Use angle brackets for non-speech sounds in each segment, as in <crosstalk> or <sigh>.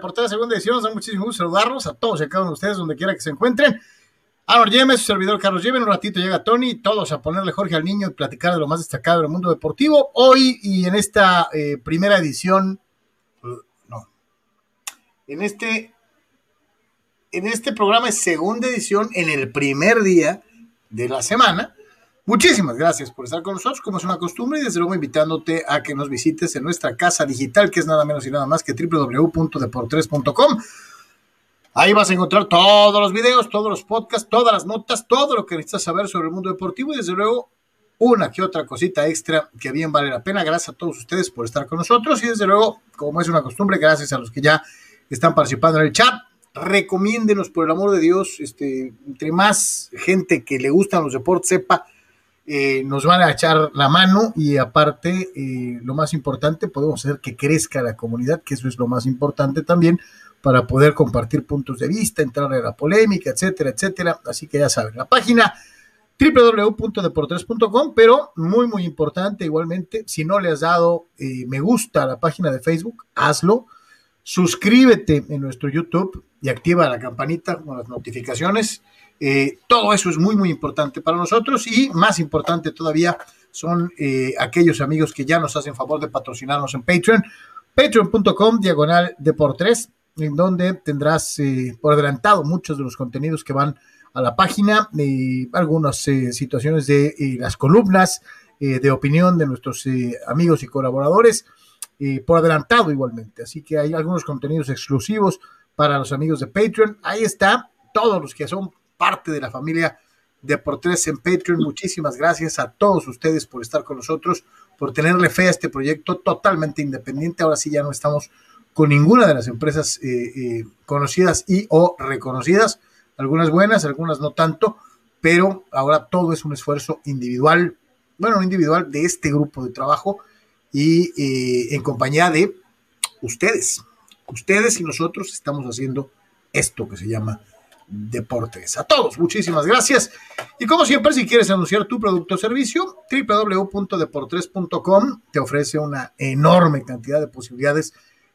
nosotros, señores. Bienvenidos a Portada Segunda Edición. Nos da muchísimo gusto saludarlos a todos y a cada uno de ustedes, donde quiera que se encuentren. Álvaro Yemes, su servidor Carlos Yemen. Un ratito llega Tony, todos a ponerle Jorge al niño y platicar de lo más destacado del mundo deportivo. Hoy y en esta eh, primera edición, no, en este, en este programa es segunda edición, en el primer día de la semana. Muchísimas gracias por estar con nosotros, como es una costumbre, y desde luego invitándote a que nos visites en nuestra casa digital, que es nada menos y nada más que www.deportres.com. Ahí vas a encontrar todos los videos, todos los podcasts, todas las notas, todo lo que necesitas saber sobre el mundo deportivo y desde luego una que otra cosita extra que bien vale la pena. Gracias a todos ustedes por estar con nosotros y desde luego, como es una costumbre, gracias a los que ya están participando en el chat. Recomiéndenos por el amor de Dios, este, entre más gente que le gustan los deportes sepa eh, nos van a echar la mano y aparte, eh, lo más importante, podemos hacer que crezca la comunidad, que eso es lo más importante también, para poder compartir puntos de vista, entrar en la polémica, etcétera, etcétera. Así que ya saben, la página www.deportres.com, pero muy, muy importante igualmente, si no le has dado eh, me gusta a la página de Facebook, hazlo, suscríbete en nuestro YouTube y activa la campanita con las notificaciones eh, todo eso es muy, muy importante para nosotros y más importante todavía son eh, aquellos amigos que ya nos hacen favor de patrocinarnos en Patreon, patreon.com diagonal de por tres, en donde tendrás eh, por adelantado muchos de los contenidos que van a la página, algunas situaciones de las columnas de opinión de nuestros amigos y colaboradores, por adelantado igualmente. Así que hay algunos contenidos exclusivos para los amigos de Patreon. Ahí está, todos los que son parte de la familia de Deportes en Patreon. Muchísimas gracias a todos ustedes por estar con nosotros, por tenerle fe a este proyecto totalmente independiente. Ahora sí ya no estamos con ninguna de las empresas eh, eh, conocidas y o reconocidas, algunas buenas, algunas no tanto, pero ahora todo es un esfuerzo individual, bueno, individual de este grupo de trabajo y eh, en compañía de ustedes. Ustedes y nosotros estamos haciendo esto que se llama deportes. A todos, muchísimas gracias. Y como siempre, si quieres anunciar tu producto o servicio, www.deportres.com te ofrece una enorme cantidad de posibilidades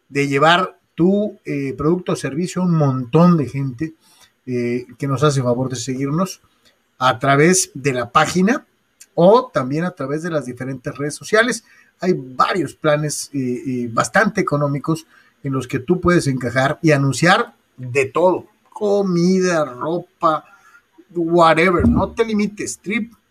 de llevar tu eh, producto o servicio a un montón de gente eh, que nos hace favor de seguirnos a través de la página o también a través de las diferentes redes sociales. Hay varios planes eh, bastante económicos en los que tú puedes encajar y anunciar de todo comida, ropa, whatever. No te limites.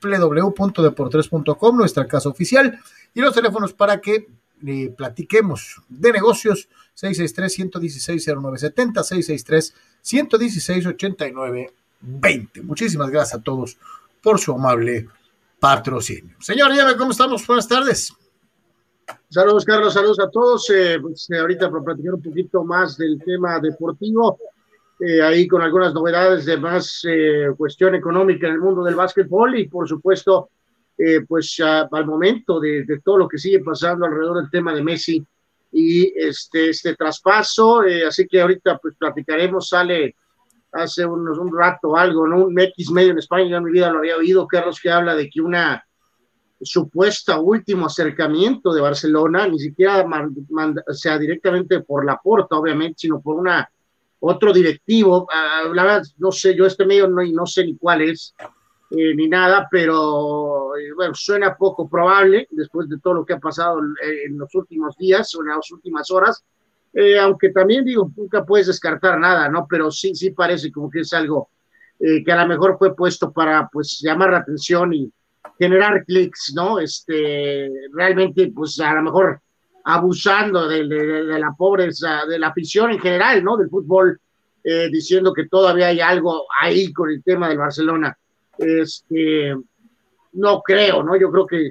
www.deportres.com, nuestra casa oficial, y los teléfonos para que eh, platiquemos de negocios 663-116-0970, 663-116-8920. Muchísimas gracias a todos por su amable patrocinio. Señor, dígame cómo estamos. Buenas tardes. Saludos, Carlos. Saludos a todos. Eh, pues, ahorita para platicar un poquito más del tema deportivo. Eh, ahí con algunas novedades de más eh, cuestión económica en el mundo del básquetbol y por supuesto, eh, pues al momento de, todo lo que sigue pasando alrededor del tema de Messi y este, este traspaso, así que ahorita pues platicaremos, sale hace unos, un rato algo, ¿no? Un X medio en España, yo en mi vida lo había oído, Carlos, que habla de que una supuesta último acercamiento de Barcelona, ni siquiera sea directamente por la puerta, obviamente, sino por una otro directivo, ah, la verdad, no sé, yo este medio no, no sé ni cuál es, eh, ni nada, pero eh, bueno, suena poco probable después de todo lo que ha pasado en los últimos días o en las últimas horas, eh, aunque también digo, nunca puedes descartar nada, ¿no? Pero sí, sí parece como que es algo que a lo mejor fue puesto para, pues, llamar la atención y generar clics, ¿no? Este, realmente, pues, a lo mejor abusando de, la pobreza, de la afición en general, ¿no? Del fútbol, eh, diciendo que todavía hay algo ahí con el tema del Barcelona. Este, no creo, ¿no? Yo creo que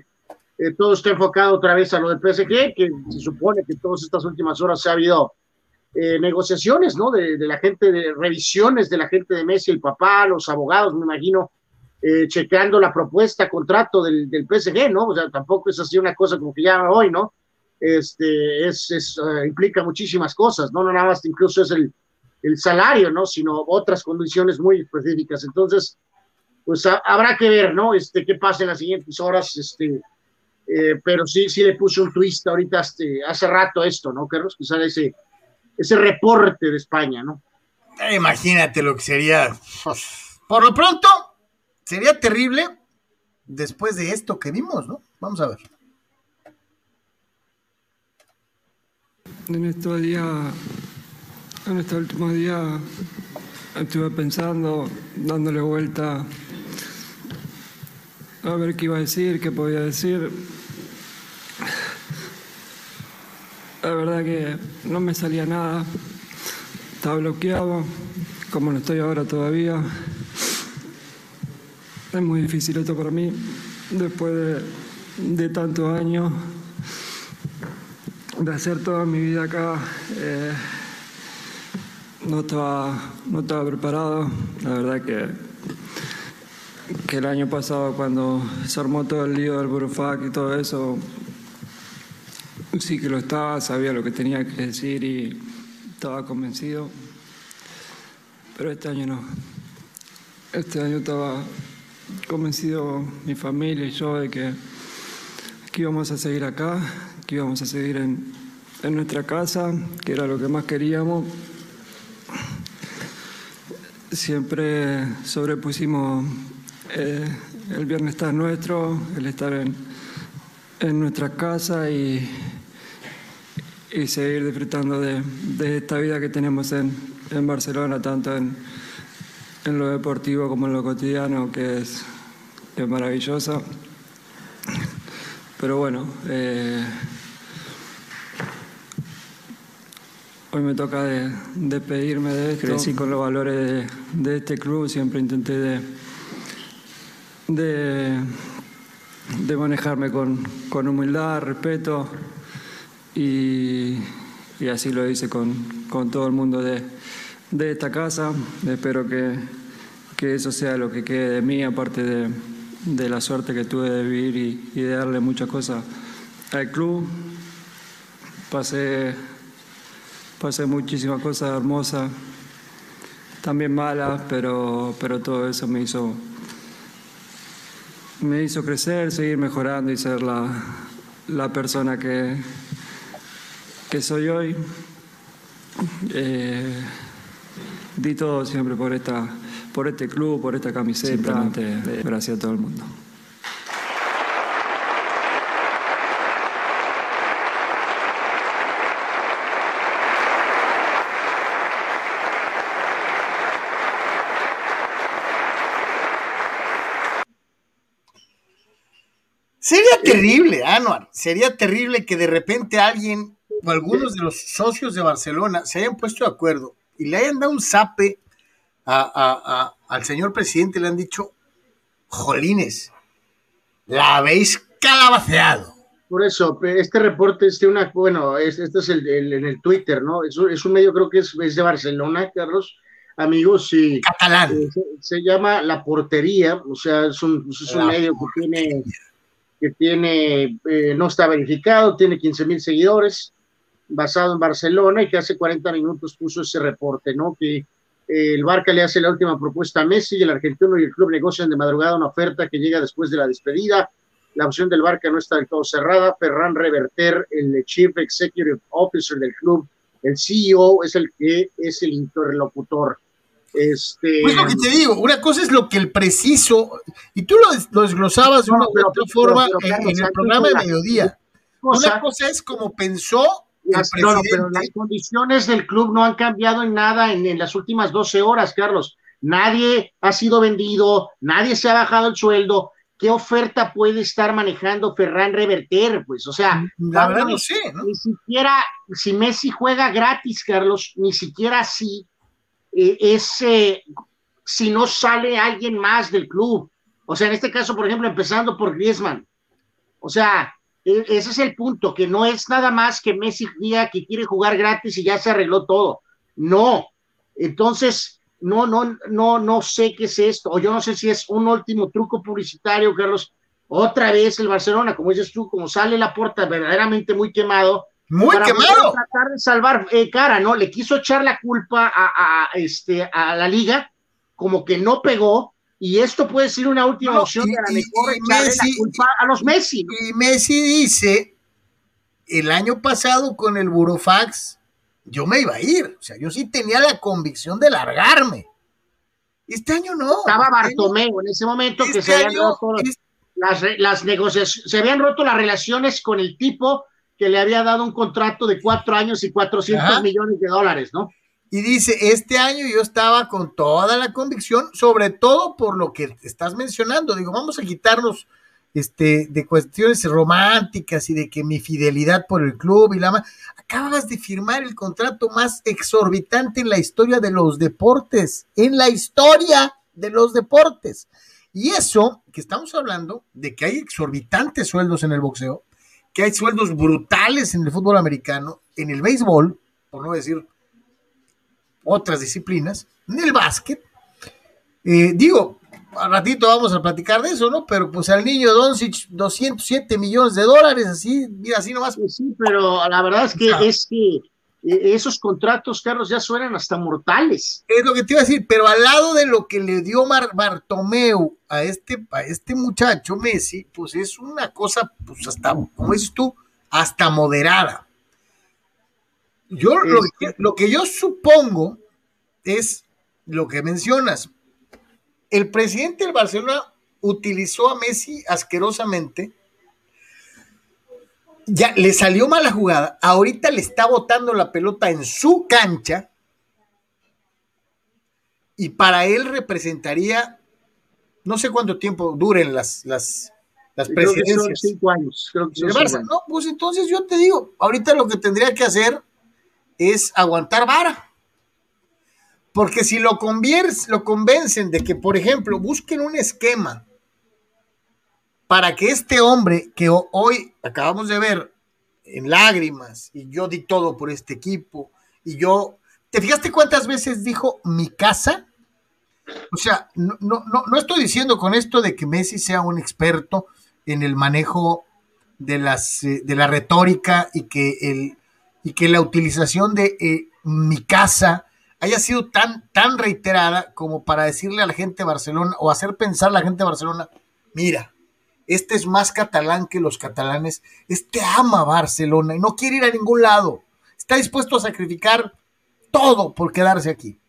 eh, todo está enfocado otra vez a lo del PSG, que se supone que todas estas últimas horas ha habido eh, negociaciones, ¿no? De, la gente, de revisiones de la gente de Messi, el papá, los abogados, me imagino, chequeando la propuesta, contrato del, del PSG, ¿no? O sea, tampoco es así una cosa como que ya hoy, ¿no? Este, es, eh, implica muchísimas cosas, ¿no? No nada más incluso es el, el salario, ¿no? Sino otras condiciones muy específicas. Entonces, pues habrá que ver, ¿no? Este, qué pasa en las siguientes horas, este, eh, pero sí, sí le puse un twist ahorita este, hace rato esto, ¿no, Carlos? Sale ese, ese reporte de España, ¿no? Imagínate lo que sería. Por lo pronto, sería terrible después de esto que vimos, ¿no? Vamos a ver. En estos días, en estos últimos días, estuve pensando, dándole vuelta a ver qué iba a decir, qué podía decir. La verdad que no me salía nada, estaba bloqueado, como no estoy ahora todavía. Es muy difícil esto para mí, después de, de tantos años de hacer toda mi vida acá. Eh, no, estaba, no estaba preparado. La verdad que, que el año pasado cuando se armó todo el lío del Burofac y todo eso, sí que lo estaba, sabía lo que tenía que decir y estaba convencido. Pero este año no. Este año estaba convencido mi familia y yo de que, que íbamos a seguir acá, que íbamos a seguir en, en nuestra casa, que era lo que más queríamos. Siempre sobrepusimos eh, el bienestar nuestro, el estar en, en nuestra casa y, y seguir disfrutando de, de, esta vida que tenemos en, en Barcelona, tanto en, en, lo deportivo como en lo cotidiano, que es, es maravillosa. Pero bueno, eh, Hoy me toca despedirme de, de, esto. Crecí con los valores de, de este club, siempre intenté de, de, de manejarme con, con, humildad, respeto y, y, así lo hice con, con todo el mundo de, de esta casa. Espero que, que, eso sea lo que quede de mí, aparte de, de la suerte que tuve de vivir y, y de darle muchas cosas al club. Pasé pasé muchísimas cosas hermosas, también malas, pero, pero todo eso me hizo, me hizo crecer, seguir mejorando y ser la, la persona que, que soy hoy. Eh, di todo siempre por, esta, por este club, por esta camiseta. Gracias a todo el mundo. Sería terrible, Anuar, sería terrible que de repente alguien o algunos de los socios de Barcelona se hayan puesto de acuerdo y le hayan dado un zape a, a, a, al señor presidente, le han dicho, jolines, la habéis calabaceado. Por eso, este reporte es de una, bueno, este es el, el, en el Twitter, ¿no? Es, es, un medio, creo que es, es de Barcelona, Carlos, amigos, y Catalán. Eh, se, se, llama La Portería, o sea, es un, es un medio que tiene que tiene, eh, no está verificado, tiene 15 mil seguidores, basado en Barcelona y que hace 40 minutos puso ese reporte, ¿no? Que eh, el Barca le hace la última propuesta a Messi y el argentino y el club negocian de madrugada una oferta que llega después de la despedida. La opción del Barca no está del todo cerrada. Ferran Reverter, el Chief Executive Officer del club, el CEO, es el que es el interlocutor. Este, pues lo que te digo, una cosa es lo que el preciso, y tú lo, lo desglosabas de una u otra forma pero, pero, en, en, el programa de mediodía. Cosa, una cosa es como pensó las, no, no, pero las condiciones del club no han cambiado en nada en, en, las últimas 12 horas, Carlos. Nadie ha sido vendido, nadie se ha bajado el sueldo. ¿Qué oferta puede estar manejando Ferran Reverter? Pues, o sea, la verdad no sé, ¿no? Ni siquiera, si Messi juega gratis, Carlos, ni siquiera así eh, es si no sale alguien más del club. O sea, en este caso, por ejemplo, empezando por Griezmann. O sea, e ese es el punto, que no es nada más que Messi diga que quiere jugar gratis y ya se arregló todo. No. Entonces, no, no, no, no sé qué es esto. O yo no sé si es un último truco publicitario, Carlos. Otra vez el Barcelona, como dices tú, como sale la puerta verdaderamente muy quemado, muy quemado. Tratar de salvar eh, cara, ¿no? Le quiso echar la culpa a, a, este, a la liga, como que no pegó, y esto puede ser una última no, opción y, para mejor echarle Messi, la culpa a los Messi. ¿no? Y Messi dice, el año pasado con el Burofax, yo me iba a ir. O sea, yo sí tenía la convicción de largarme. Este año no. Estaba este Bartomeu en ese momento que este se habían roto las, las negociaciones, se habían roto las relaciones con el tipo que le había dado un contrato de cuatro años y 400 millones de dólares, ¿no? Y dice, este año yo estaba con toda la convicción, sobre todo por lo que estás mencionando. Digo, vamos a quitarnos este, de cuestiones románticas y de que mi fidelidad por el club y la más. Acabas de firmar el contrato más exorbitante en la historia de los deportes, en la historia de los deportes. Y eso, que estamos hablando de que hay exorbitantes sueldos en el boxeo, que hay sueldos brutales en el fútbol americano, en el béisbol, por no decir otras disciplinas, en el básquet. Eh, digo, a ratito vamos a platicar de eso, ¿no? Pero pues al niño Doncic, 207 millones de dólares, así, mira, así nomás. Sí, pero la verdad es que, es que esos contratos, Carlos, ya suenan hasta mortales. Es lo que te iba a decir, pero al lado de lo que le dio Mar Bartomeu a este, a este muchacho Messi, pues es una cosa, pues hasta, como dices tú, hasta moderada. Yo lo que, lo que yo supongo es lo que mencionas. El presidente del Barcelona utilizó a Messi asquerosamente ya le salió mala jugada, ahorita le está botando la pelota en su cancha y para él representaría, no sé cuánto tiempo duren las, las, las presidencias. cinco años. No, pues entonces yo te digo, ahorita lo que tendría que hacer es aguantar vara. Porque si lo, lo convencen de que, por ejemplo, busquen un esquema para que este hombre que hoy acabamos de ver en lágrimas y yo di todo por este equipo y yo, ¿te fijaste cuántas veces dijo mi casa? O sea, no, no, no, estoy diciendo con esto de que Messi sea un experto en el manejo de, las, eh, de la retórica y que, el, y que la utilización de eh, mi casa haya sido tan, tan reiterada como para decirle a la gente de Barcelona o hacer pensar a la gente de Barcelona, mira, este es más catalán que los catalanes. Este ama Barcelona y no quiere ir a ningún lado. Está dispuesto a sacrificar todo por quedarse aquí.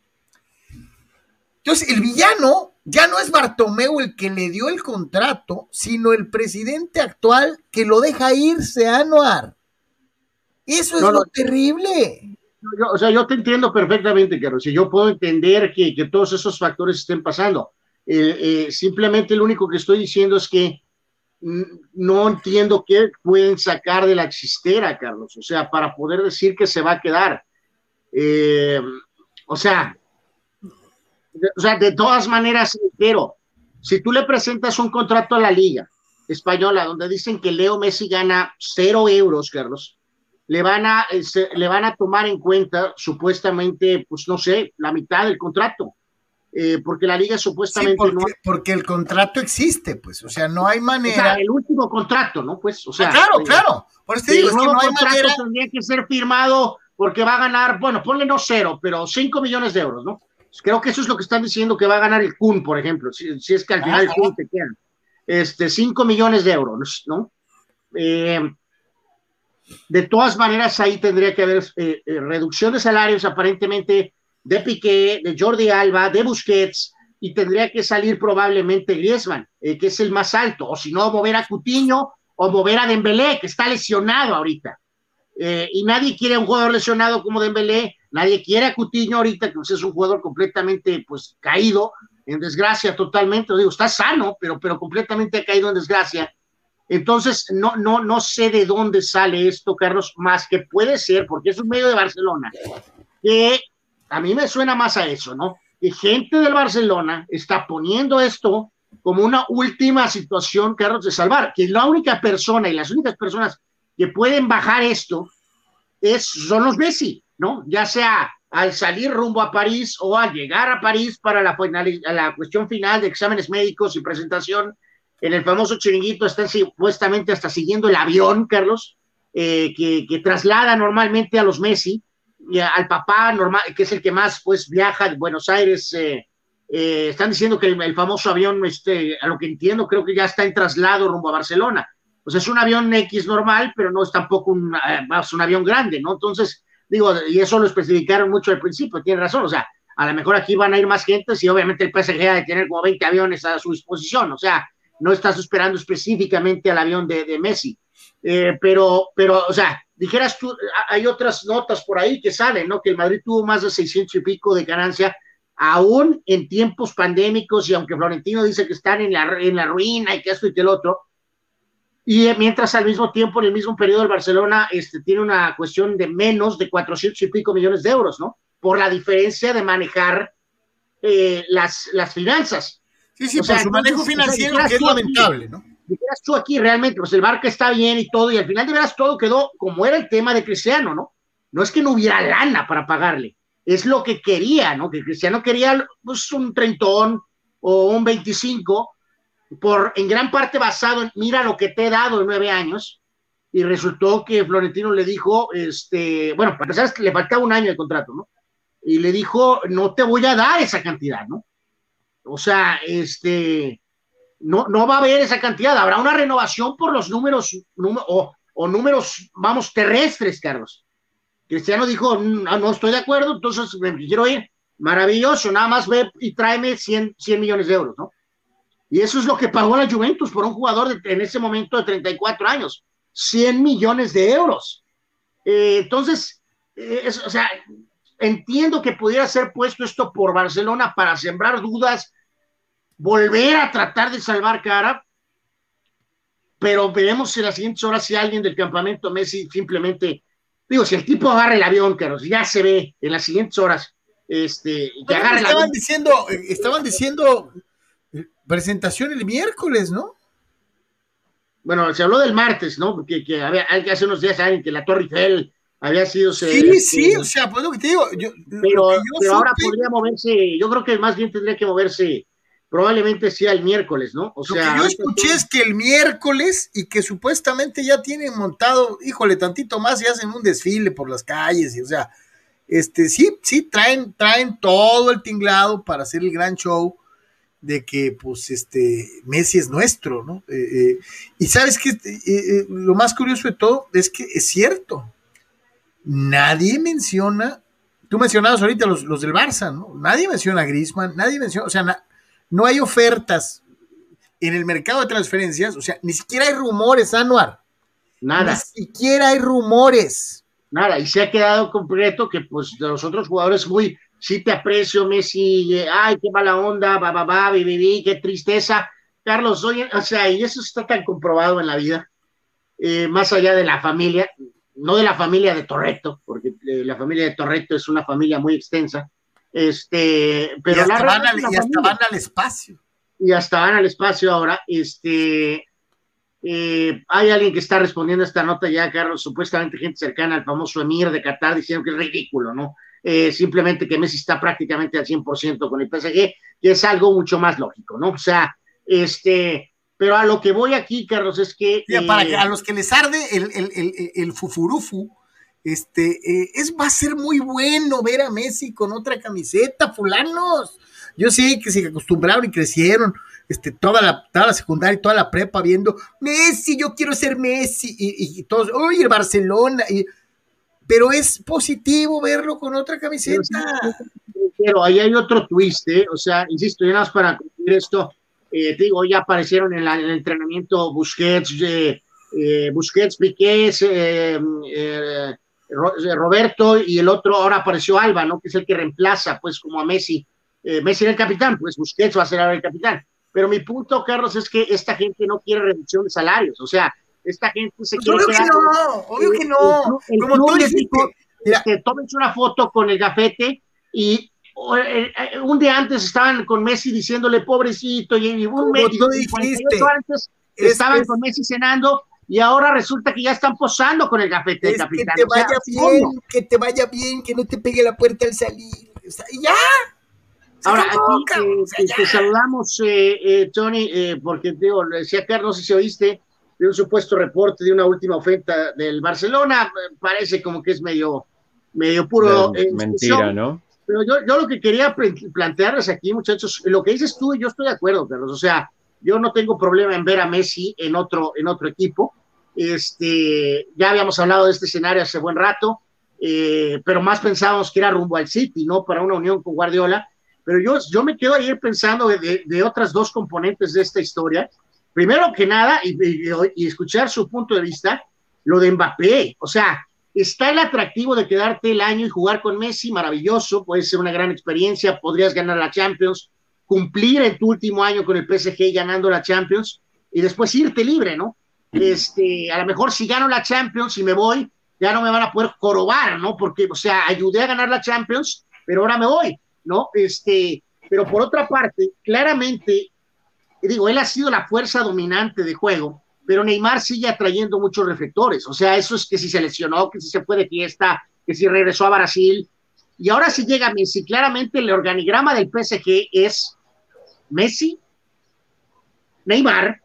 Entonces, el villano ya no es Bartomeu el que le dio el contrato, sino el presidente actual que lo deja irse a Anuar. Eso es lo terrible. o sea, yo te entiendo perfectamente, Carlos, y yo puedo entender que, todos esos factores estén pasando. Eh, eh, simplemente lo único que estoy diciendo es que no entiendo qué pueden sacar de la existera, Carlos, o sea, para poder decir que se va a quedar. Eh, o sea, de, o sea, de todas maneras, pero si tú le presentas un contrato a la liga española donde dicen que Leo Messi gana cero euros, Carlos, le van a, le van a tomar en cuenta supuestamente, pues no sé, la mitad del contrato. Eh, porque la liga supuestamente porque, no... Porque el contrato existe, pues, o sea, no hay manera... O sea, el último contrato, ¿no? Pues, o sea... Ah, claro, eh, claro, por eso digo, es que no hay manera... tendría que ser firmado porque va a ganar, bueno, ponle no cero, pero cinco millones de euros, ¿no? Creo que eso es lo que están diciendo que va a ganar el Kun, por ejemplo, si, es que al final el Kun te queda. Este, 5 millones de euros, ¿no? Eh, de todas maneras, ahí tendría que haber reducción de salarios aparentemente de Piqué, de Jordi Alba, de Busquets, y tendría que salir probablemente Griezmann, eh, que es el más alto, o si no, mover a Cutiño o mover a Dembélé, que está lesionado ahorita. Eh, y nadie quiere a un jugador lesionado como Dembélé, nadie quiere a Cutiño ahorita, que pues, es un jugador completamente pues caído, en desgracia totalmente, digo, está sano, pero, pero completamente caído en desgracia. Entonces, no, no, no sé de dónde sale esto, Carlos, más que puede ser, porque es un medio de Barcelona, que a mí me suena más a eso, ¿no? Que gente del Barcelona está poniendo esto como una última situación, Carlos, de salvar, que la única persona y las únicas personas que pueden bajar esto es, son los Messi, ¿no? Ya sea al salir rumbo a París o al llegar a París para la, la cuestión final de exámenes médicos y presentación en el famoso chiringuito, están supuestamente hasta siguiendo el avión, Carlos, eh, que, traslada normalmente a los Messi, al papá normal, que es el que más pues viaja de Buenos Aires, eh, eh, están diciendo que el, famoso avión, este, a lo que entiendo, creo que ya está en traslado rumbo a Barcelona. Pues es un avión X normal, pero no es tampoco un, eh, un avión grande, ¿no? Entonces, Digo, y eso lo especificaron mucho al principio, tiene razón, o sea, a lo mejor aquí van a ir más gente y obviamente el PSG ha de tener como 20 aviones a su disposición, o sea, no estás esperando específicamente al avión de, Messi. Pero, pero, o sea, dijeras tú, hay otras notas por ahí que salen, ¿no? Que el Madrid tuvo más de 600 y pico de ganancia, aún en tiempos pandémicos, y aunque Florentino dice que están en la, en la ruina y que esto y que el otro, y mientras al mismo tiempo, en el mismo periodo, el Barcelona este, tiene una cuestión de menos de 400 y pico millones de euros, ¿no? Por la diferencia de manejar eh, las, las finanzas. Sí, sí, por su manejo financiero, que es lamentable, ¿no? Dijeras tú aquí realmente, pues el Barca está bien y todo, y al final de veras todo quedó como era el tema de Cristiano, ¿no? No es que no hubiera lana para pagarle, es lo que quería, ¿no? Que Cristiano quería pues, un trentón o un 25, por, en gran parte basado en, mira lo que te he dado en nueve años, y resultó que Florentino le dijo, este, bueno, para empezar, le faltaba un año de contrato, ¿no? Y le dijo, no te voy a dar esa cantidad, ¿no? O sea, este, no, no va a haber esa cantidad, habrá una renovación por los números o, números, vamos, terrestres, Carlos. Cristiano dijo, no, no estoy de acuerdo, entonces me quiero ir. Maravilloso, nada más ve y tráeme 100, 100 millones de euros, ¿no? Y eso es lo que pagó la Juventus por un jugador de, en ese momento de 34 años. 100 millones de euros. Eh, entonces, eh, o sea, entiendo que pudiera ser puesto esto por Barcelona para sembrar dudas, volver a tratar de salvar cara, pero veremos en las siguientes horas si alguien del campamento Messi simplemente, digo, si el tipo agarra el avión, Carlos, ya se ve en las siguientes horas, este, que agarra estaban el avión. diciendo, eh, estaban diciendo presentación el miércoles, ¿no? Bueno, se habló del martes, ¿no? Que, que había, hace unos días alguien que la Torre Eiffel había sido. Sí, este, sí, o sea, pues lo que te digo. Yo, pero, pero ahora podría moverse, yo creo que más bien tendría que moverse, probablemente sea el miércoles, ¿no? O sea, lo que yo escuché es que el miércoles y que supuestamente ya tienen montado, híjole, tantito más y hacen un desfile por las calles, y o sea, este, sí, sí, traen, traen todo el tinglado para hacer el gran show de que pues este Messi es nuestro, ¿no? Eh, eh, y sabes que eh, lo más curioso de todo es que es cierto, nadie menciona, tú mencionabas ahorita los, los del Barça, ¿no? Nadie menciona a Griezmann, nadie menciona, o sea, no hay ofertas en el mercado de transferencias, o sea, ni siquiera hay rumores, Anuar. Nada. Ni siquiera hay rumores. Nada, y se ha quedado completo que pues de los otros jugadores muy sí te aprecio, Messi, ay, qué mala onda, va, va, va, viví, qué tristeza. Carlos, oye, o sea, y eso está tan comprobado en la vida, eh, más allá de la familia, no de la familia de Torreto, porque eh, la familia de Torreto es una familia muy extensa, este, pero y hasta, van al, y hasta van al espacio. Y hasta van al espacio ahora, este, eh, hay alguien que está respondiendo a esta nota ya, Carlos, supuestamente gente cercana al famoso emir de Qatar, diciendo que es ridículo, ¿no? Eh, simplemente que Messi está prácticamente al 100% con el PSG, que es algo mucho más lógico, ¿no? O sea, este, pero a lo que voy aquí, Carlos, es que... para eh, a los que les arde el, el, el, el fufurufu, este, eh, es, va a ser muy bueno ver a Messi con otra camiseta, fulanos. Yo sé que se acostumbraron y crecieron, este, toda la, toda la secundaria y toda la prepa viendo, Messi, yo quiero ser Messi, y, y todos, uy, el Barcelona, y pero es positivo verlo con otra camiseta. Pero, ahí hay otro twist, ¿eh? o sea, insisto, ya nada más para concluir esto, eh, te digo, ya aparecieron en, el entrenamiento Busquets, eh, Busquets, Piqué, Roberto y el otro, ahora apareció Alba, ¿no? Que es el que reemplaza, pues, como a Messi. Messi era el capitán, pues Busquets va a ser ahora el capitán. Pero mi punto, Carlos, es que esta gente no quiere reducción de salarios, o sea, esta gente se pues quiere obvio que no, obvio que no. Como tú dijiste, que tómense una foto con el gafete y eh, eh, un día antes estaban con Messi diciéndole pobrecito y un mes antes estaban con Messi cenando y ahora resulta que ya están posando con el gafete del capitán. Que te vaya bien, que te vaya bien, que no te pegue la puerta al salir. ya. Ahora, aquí te saludamos, eh, Tony, porque digo, decía Carlos, si se oíste, de un supuesto reporte de una última oferta del Barcelona. Parece como que es medio, medio puro. Eh, mentira, ¿no? Pero yo, yo lo que quería plantearles aquí, muchachos, lo que dices tú, yo estoy de acuerdo, Carlos. O sea, yo no tengo problema en ver a Messi en otro, en otro equipo. Este, ya habíamos hablado de este escenario hace buen rato. eh, pero más pensábamos que era rumbo al City, ¿no? Para una unión con Guardiola. Pero yo, yo me quedo ayer pensando de, de, otras dos componentes de esta historia. Primero que nada, y, y, escuchar su punto de vista, lo de Mbappé. O sea, está el atractivo de quedarte el año y jugar con Messi, maravilloso, puede ser una gran experiencia, podrías ganar la Champions, cumplir en tu último año con el PSG ganando la Champions y después irte libre, ¿no? Este, a lo mejor si gano la Champions y me voy, ya no me van a poder jorobar, ¿no? Porque, o sea, ayudé a ganar la Champions, pero ahora me voy, ¿no? Este, pero por otra parte, claramente, digo, él ha sido la fuerza dominante de juego, pero Neymar sigue atrayendo muchos reflectores, o sea, eso es que si se lesionó, que si se fue de fiesta, que si regresó a Brasil, y ahora si llega Messi, claramente el organigrama del PSG es Messi, Neymar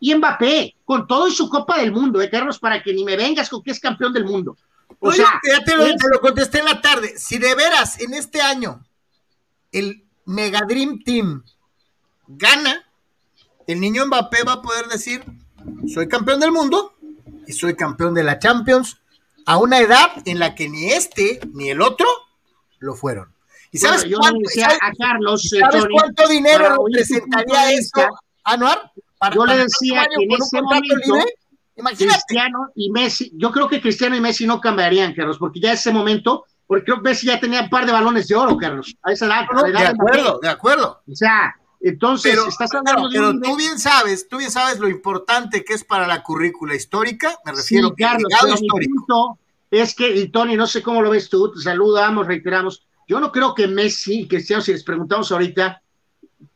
y Mbappé, con todo y su Copa del Mundo, ¿eh, Carlos? Para que ni me vengas con que es campeón del mundo. O sea, ya te lo, lo, contesté en la tarde. Si de veras en este año el Mega Dream Team gana, el niño Mbappé va a poder decir: Soy campeón del mundo y soy campeón de la Champions a una edad en la que ni este ni el otro lo fueron. ¿Y sabes, cuánto, a Carlos, ¿sabes cuánto dinero representaría esto, Anuar? yo le decía que en ese momento, Imagínate. Cristiano y Messi, yo creo que Cristiano y Messi no cambiarían, Carlos, porque ya en ese momento, porque creo que Messi ya tenía un par de balones de oro, Carlos, a esa edad. de acuerdo, de acuerdo. O sea, entonces estás hablando pero, de tú bien sabes, tú bien sabes lo importante que es para la currícula histórica, me refiero sí, Carlos, histórico. es que, y Tony, no sé cómo lo ves tú, te saludamos, reiteramos, yo no creo que Messi y Cristiano, si les preguntamos ahorita,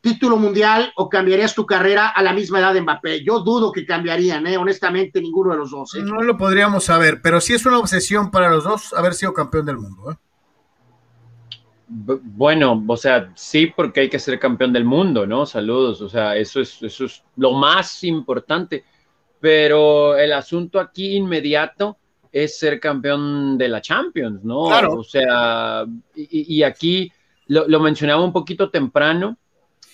título mundial o cambiarías tu carrera a la misma edad de Mbappé? Yo dudo que cambiarían, ¿eh? honestamente, ninguno de los dos. ¿eh? No lo podríamos saber, pero sí es una obsesión para los dos haber sido campeón del mundo. ¿eh? Bueno, o sea, sí, porque hay que ser campeón del mundo, ¿no? Saludos, o sea, eso es, eso es lo más importante. Pero el asunto aquí inmediato es ser campeón de la Champions, ¿no? Claro. O sea, y, aquí lo, lo, mencionaba un poquito temprano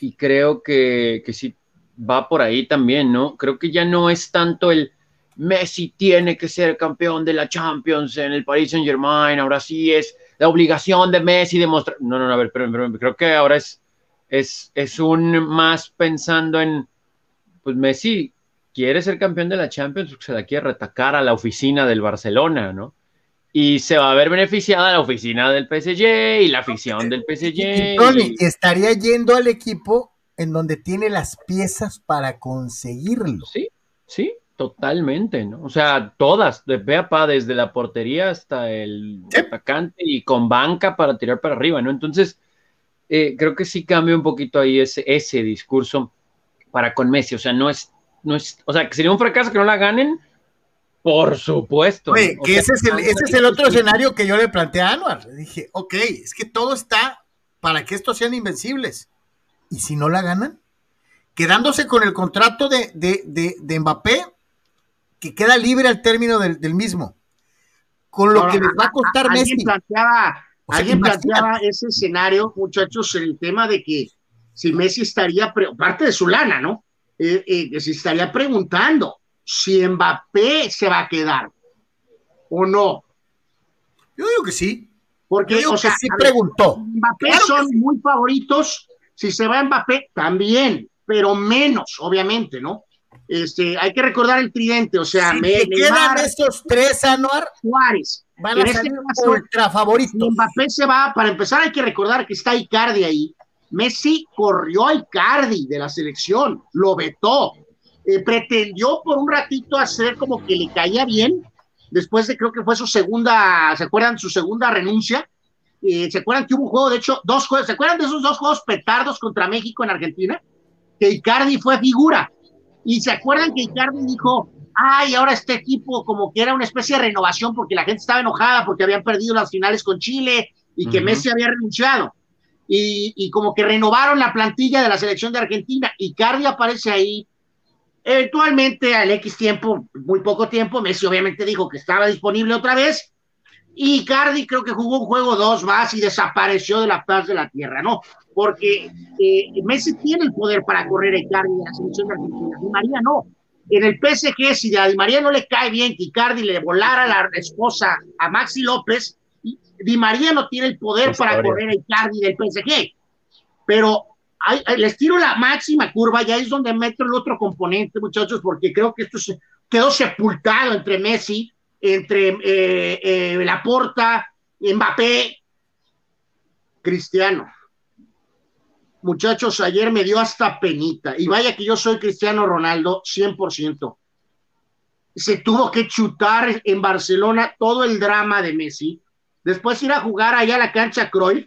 y creo que, que sí va por ahí también, ¿no? Creo que ya no es tanto el Messi tiene que ser campeón de la Champions en el Paris Saint Germain, ahora sí es la obligación de Messi demostrar. No, no, no, a ver, pero, pero creo que ahora es, es, es un más pensando en, pues Messi quiere ser campeón de la Champions porque se la quiere retacar a la oficina del Barcelona, ¿no? Y se va a ver beneficiada la oficina del PSG y la afición del PSG. Tony, estaría yendo al equipo en donde tiene las piezas para conseguirlo. Sí, sí, totalmente, ¿no? O sea, todas, de Peapa, desde la portería hasta el atacante y con banca para tirar para arriba, ¿no? Entonces, eh, creo que sí cambia un poquito ahí ese, ese discurso para con Messi. O sea, no es no es, o sea, que sería un fracaso que no la ganen, por supuesto. Oye, que ese, es el, ese es el otro escenario que yo le planteé a Anuar. Le dije, ok, es que todo está para que estos sean invencibles. ¿Y si no la ganan? Quedándose con el contrato de, de, de, de Mbappé, que queda libre al término del, del mismo. Con lo que les va a costar Messi. Planteaba, alguien planteaba ese escenario, muchachos, el tema de que si Messi estaría, parte de su lana, ¿no? Eh, eh, se estaría preguntando si Mbappé se va a quedar o no. Yo digo que sí. Porque, o sea, sí preguntó. Mbappé son muy favoritos. Si se va Mbappé, también, pero menos, obviamente, ¿no? Este, hay que recordar el tridente, o sea, si me, quedan esos tres, Anuar, Juárez, van a ser ultra favoritos. Mbappé se va, para empezar hay que recordar que está Icardi ahí, Messi corrió a Icardi de la selección, lo vetó, eh, pretendió por un ratito hacer como que le caía bien, después de creo que fue su segunda, ¿se acuerdan? Su segunda renuncia. Eh, ¿Se acuerdan que hubo un juego, de hecho, dos juegos, ¿se acuerdan de esos dos juegos petardos contra México en Argentina? Que Icardi fue figura. Y se acuerdan que Icardi dijo, ay, ahora este equipo como que era una especie de renovación porque la gente estaba enojada porque habían perdido las finales con Chile y que Messi había renunciado y, como que renovaron la plantilla de la selección de Argentina. y Cardi aparece ahí. Eventualmente, al X tiempo, muy poco tiempo, Messi obviamente dijo que estaba disponible otra vez. Y Cardi creo que jugó un juego dos más y desapareció de la paz de la tierra, ¿no? Porque eh, Messi tiene el poder para correr a Icardi de la selección de Argentina. Di María no. En el PSG, si a Di María no le cae bien que Icardi le volara la esposa a Maxi López, Di María no tiene el poder para correr el Icardi del PSG, pero les tiro la máxima curva, ya es donde meto el otro componente, muchachos, porque creo que esto se, quedó sepultado entre Messi, entre eh, eh, Laporta, Mbappé, Cristiano. Muchachos, ayer me dio hasta penita, y vaya que yo soy Cristiano Ronaldo 100%. Se tuvo que chutar en Barcelona todo el drama de Messi, después ir a jugar allá a la cancha Cruyff,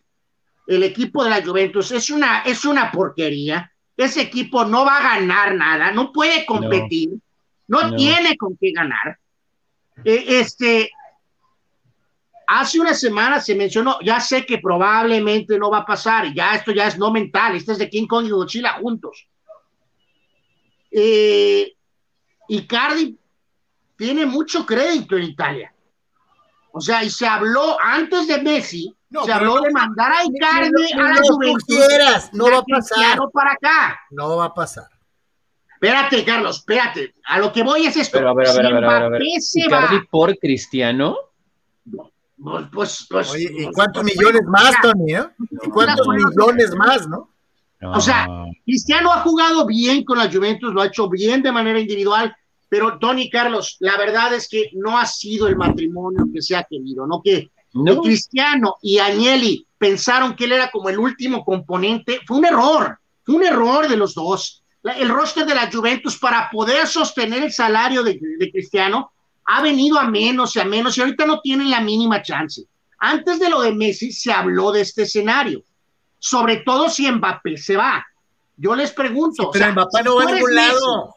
el equipo de la Juventus es una, es una porquería. Ese equipo no va a ganar nada, no puede competir, no, tiene con qué ganar. Eh, este, hace una semana se mencionó, ya sé que probablemente no va a pasar, ya esto ya es no mental, esto es de King Kong y Godzilla juntos. Eh, Icardi tiene mucho crédito en Italia. O sea, y se habló antes de Messi, se habló de mandar a Icardi a la Juventus. no va a pasar. para acá. No va a pasar. Espérate, Carlos, espérate. A lo que voy es esto. Pero a ver, a ver, a ver, a ver, ¿Icardi por Cristiano? Pues, pues, pues Oye, ¿y cuántos millones más, Tony? Eh? ¿Y cuántos millones más, no? O sea, Cristiano ha jugado bien con la Juventus, lo ha hecho bien de manera individual, pero Tony Carlos, la verdad es que no ha sido el matrimonio que se ha querido, ¿no? Que Cristiano y Agnelli pensaron que él era como el último componente. Fue un error, fue un error de los dos. El roster de la Juventus para poder sostener el salario de, Cristiano ha venido a menos y a menos y ahorita no tienen la mínima chance. Antes de lo de Messi se habló de este escenario, sobre todo si Mbappé se va. Yo les pregunto. pero Mbappé no va a ningún lado.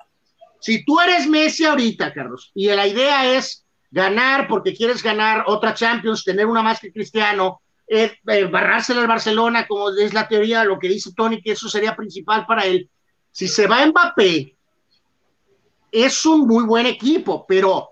Si tú eres Messi ahorita, Carlos, y la idea es ganar porque quieres ganar otra Champions, tener una más que Cristiano, eh, eh barrársela al Barcelona, como es la teoría, lo que dice Tony, que eso sería principal para él. Si se va Mbappé, es un muy buen equipo, pero,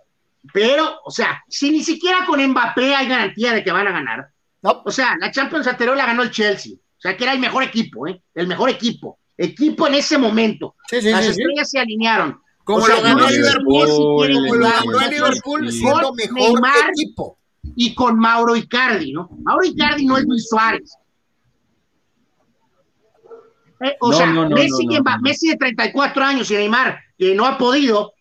pero, o sea, si ni siquiera con Mbappé hay garantía de que van a ganar. No. O sea, la Champions anterior la ganó el Chelsea, o sea, que era el mejor equipo, ¿eh? el mejor equipo, equipo en ese momento. Las estrellas se alinearon. Como lo ganó Liverpool, como lo ganó Liverpool siendo mejor equipo. Y con Mauro Icardi, ¿no? Mauro Icardi no es Luis Suárez. Eh, o sea, Messi, Messi de 34 años y Neymar, que no ha podido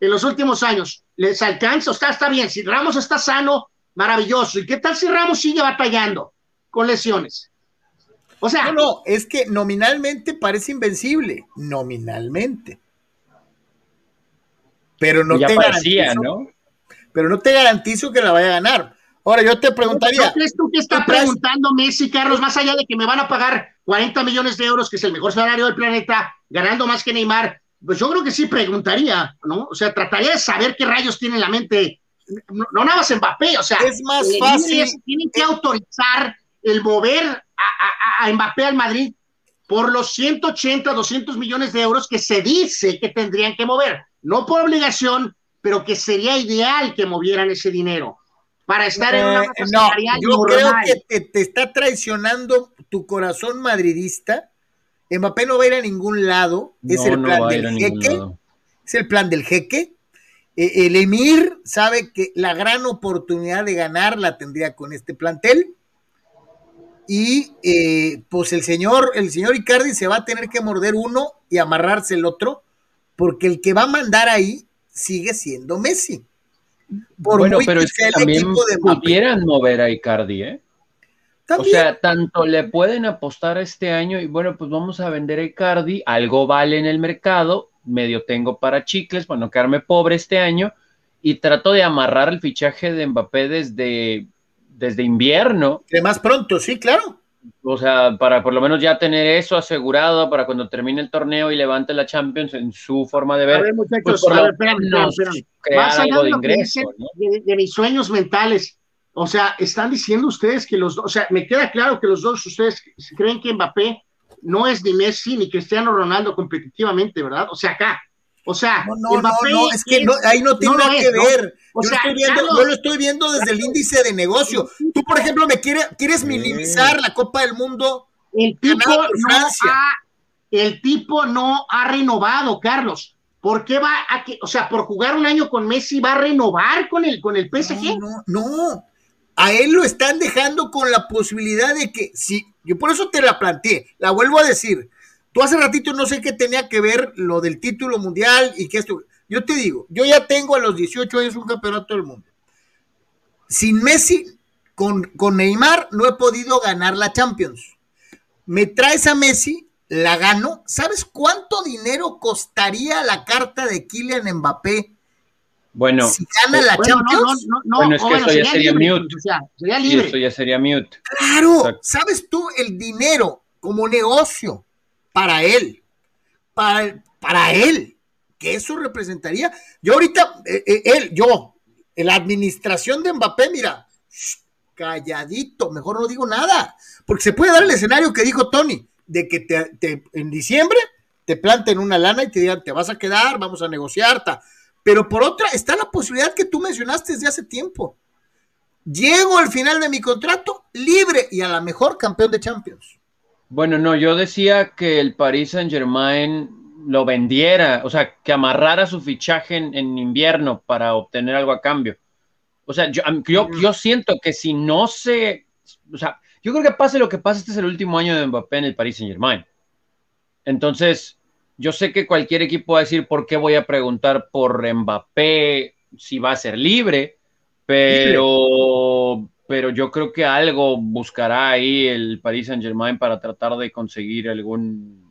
en los últimos años, les alcanza, está, está bien, si Ramos está sano, maravilloso. ¿Y qué tal si Ramos sigue batallando con lesiones? O sea, no, no, es que nominalmente parece invencible, nominalmente pero no te garantizo, ¿no? Pero no te garantizo que la vaya a ganar. Ahora yo te preguntaría. ¿Qué crees tú que está preguntando Messi, Carlos, más allá de que me van a pagar 40 millones de euros, que es el mejor salario del planeta, ganando más que Neymar? Pues yo creo que sí preguntaría, ¿no? O sea, trataría de saber qué rayos tiene en la mente. No, nada más Mbappé, o sea, es más fácil. Tienen que autorizar el mover a, a Mbappé al Madrid por los 180, 200 millones de euros que se dice que tendrían que mover no por obligación, pero que sería ideal que movieran ese dinero para estar en una eh, no, yo creo que te, está traicionando tu corazón madridista. Mbappé no va a ir a ningún lado, es el plan del jeque, es el plan del jeque. el Emir sabe que la gran oportunidad de ganar la tendría con este plantel. Y eh, pues el señor, el señor Icardi se va a tener que morder uno y amarrarse el otro porque el que va a mandar ahí sigue siendo Messi. bueno, pero es que también pudieran mover a Icardi, ¿eh? O sea, tanto le pueden apostar este año y bueno, pues vamos a vender a Icardi, algo vale en el mercado, medio tengo para chicles, bueno, quedarme pobre este año y trato de amarrar el fichaje de Mbappé desde, desde invierno. De más pronto, sí, claro. O sea, para por lo menos ya tener eso asegurado para cuando termine el torneo y levante la Champions en su forma de ver. A ver, muchachos, pues a ver, Más allá de, ingreso, de, mis sueños mentales, o sea, están diciendo ustedes que los dos, o sea, me queda claro que los dos ustedes creen que Mbappé no es ni Messi ni Cristiano Ronaldo competitivamente, ¿verdad? O sea, acá, o sea, no, no, no, es que ahí no tiene nada que ver. yo, estoy viendo, yo, lo estoy viendo desde el índice de negocio. Tú, por ejemplo, me quiere, quieres minimizar la Copa del Mundo. El tipo, no ha, el tipo no ha renovado, Carlos. ¿Por qué va a que, o sea, por jugar un año con Messi va a renovar con el, con el PSG? No, no, a él lo están dejando con la posibilidad de que, si, yo por eso te la planteé, la vuelvo a decir, tú hace ratito no sé qué tenía que ver lo del título mundial y que esto, yo te digo, yo ya tengo a los 18 años un campeonato del mundo. Sin Messi, con, con Neymar, no he podido ganar la Champions. Me traes a Messi, la gano. ¿Sabes cuánto dinero costaría la carta de Kylian Mbappé bueno, si gana la Bueno, Champions. no, no, no, Bueno, es que bueno, eso ya sería libre, mute. o sea, sería y libre. eso ya sería mute. Claro, Exacto. ¿sabes tú el dinero como negocio para él? Para, para él, que eso representaría. Yo ahorita, eh, eh, él, yo, la administración de Mbappé, mira, calladito, mejor no digo nada, porque se puede dar el escenario que dijo Tony, de que te- en diciembre te planten una lana y te digan, te vas a quedar, vamos a negociar, ta. pero por otra está la posibilidad que tú mencionaste desde hace tiempo. Llego al final de mi contrato libre y a la mejor campeón de Champions. Bueno, no, yo decía que el Paris Saint Germain lo vendiera, o sea, que amarrara su fichaje en, en invierno para obtener algo a cambio. O sea, yo, yo, yo siento que si no se, o sea, yo creo que pase lo que pase, este es el último año de Mbappé en el Paris Saint Germain. Entonces, yo sé que cualquier equipo va a decir por qué voy a preguntar por Mbappé si va a ser libre, pero, pero yo creo que algo buscará ahí el Paris Saint Germain para tratar de conseguir algún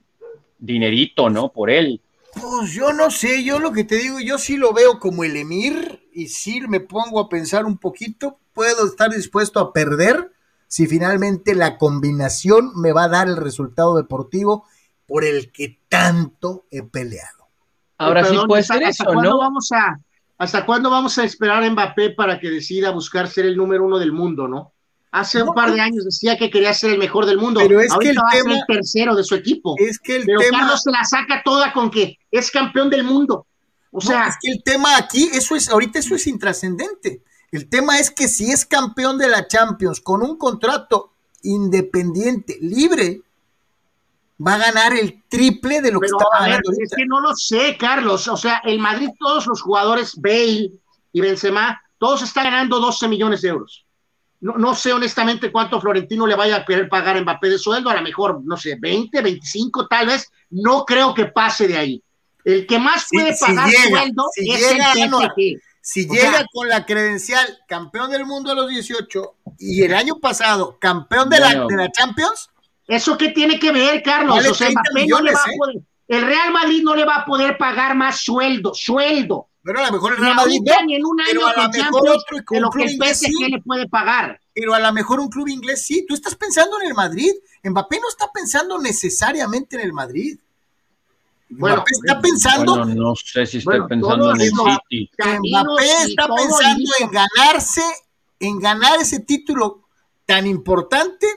dinerito, ¿no? Por él. Pues yo no sé, yo lo que te digo, yo sí lo veo como el Emir y sí me pongo a pensar un poquito, puedo estar dispuesto a perder si finalmente la combinación me va a dar el resultado deportivo por el que tanto he peleado. Ahora sí puede ¿hasta- ser eso, ¿no? Vamos a, ¿Hasta cuándo vamos a esperar a Mbappé para que decida buscar ser el número uno del mundo, no? Hace un par de años decía que quería ser el mejor del mundo. Pero es que el va a ser tema- el tercero de su equipo. Es que el Pero tema Carlos se la saca toda con que es campeón del mundo. O No, sea, es que el tema aquí, eso es, ahorita eso es intrascendente. El tema es que si es campeón de la Champions con un contrato independiente, libre, va a ganar el triple de lo que ver, ganando es que no lo sé, Carlos. O sea, el Madrid, todos los jugadores, Bale y Benzema, todos están ganando 12 millones de euros. No, no sé honestamente cuánto Florentino le vaya a querer pagar a Mbappé de sueldo, a lo mejor, no sé, 20, 25 tal vez, no creo que pase de ahí. El que más Si- puede si pagar llega, sueldo si es llega, el no. Si o llega sea- con la credencial campeón del mundo a los 18 y el año pasado campeón de, la, de la Champions, ¿Eso qué tiene que ver, Carlos? Vale o sea, 30 Mbappé no le va millones, a ¿eh? poder, el Real Madrid no le va a poder pagar más sueldo, sueldo. pero a lo mejor el Real Madrid no, en un año pero a lo mejor otro de con lo un que el PSG sí. le puede pagar. pero a lo mejor un club inglés sí. Tú estás pensando en el Madrid. Mbappé no está pensando necesariamente en el Madrid. Bueno, Mbappé está pensando, Bueno, no sé si estoy Bueno, pensando en el City. Mbappé está pensando en ganarse, en ganar ese título tan importante.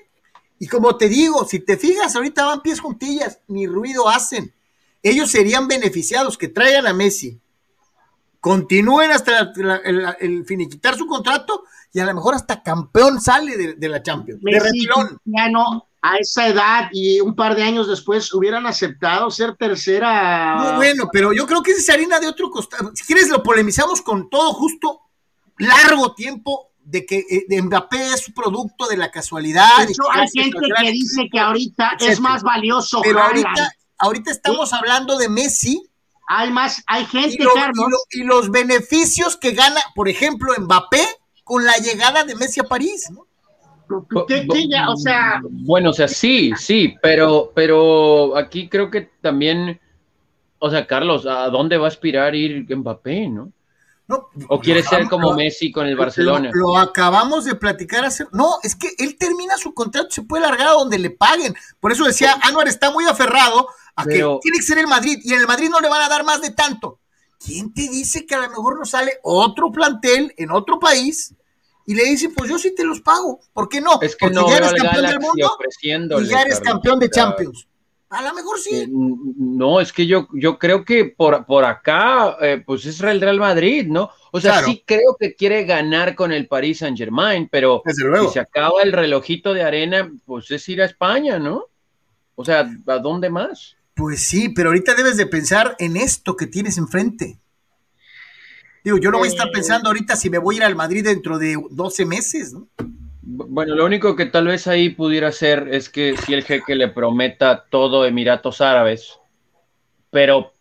Y como te digo, si te fijas, ahorita van pies juntillas, ni ruido hacen. Ellos serían beneficiados que traigan a Messi, continúen hasta la- el, el finiquitar su contrato y a lo mejor hasta campeón sale de, de la Champions. De Messi, refilón. Cristiano, a esa edad y un par de años después hubieran aceptado ser tercera. Muy bueno, pero yo creo que esa es harina de otro costado. Si quieres, lo polemizamos con todo justo largo tiempo de que eh, de Mbappé es producto de la casualidad. De hecho, y hay gente que dice que ahorita es más valioso. Pero Haaland. ahorita, ahorita estamos hablando de Messi hay más, hay y, gente, lo- Carlos. y lo- y los beneficios que gana, por ejemplo, Mbappé con la llegada de Messi a París. ¿no? ya, o sea, Bueno, o sea, sí, sí, pero, pero aquí creo que también, o sea, Carlos, ¿a dónde va a aspirar ir Mbappé, no? No, ¿O quiere ser como lo- Messi con el lo- Barcelona? Lo, acabamos de platicar hace. No, es que él termina su contrato, se puede largar a donde le paguen. Por eso decía, Anuar está muy aferrado a Pero- que tiene que ser el Madrid y en el Madrid no le van a dar más de tanto. ¿Quién te dice que a lo mejor no sale otro plantel en otro país y le dice, pues yo sí te los pago? ¿Por qué no? Es que Porque no ya eres campeón del mundo y ya eres campeón de Champions. A lo mejor eh, sí. No, es que yo, yo creo que por, por acá, eh, pues es el Real Madrid, ¿no? O sea, Claro. sí creo que quiere ganar con el Paris Saint Germain, pero si se acaba el relojito de arena, pues es ir a España, ¿no? O sea, ¿a dónde más? Pues sí, pero ahorita debes de pensar en esto que tienes enfrente. Digo, yo no voy a estar Eh. pensando ahorita si me voy a ir al Madrid dentro de 12 meses, ¿no? Bueno, lo único que tal vez ahí pudiera ser es que si el jeque le prometa todo Emiratos Árabes, pero,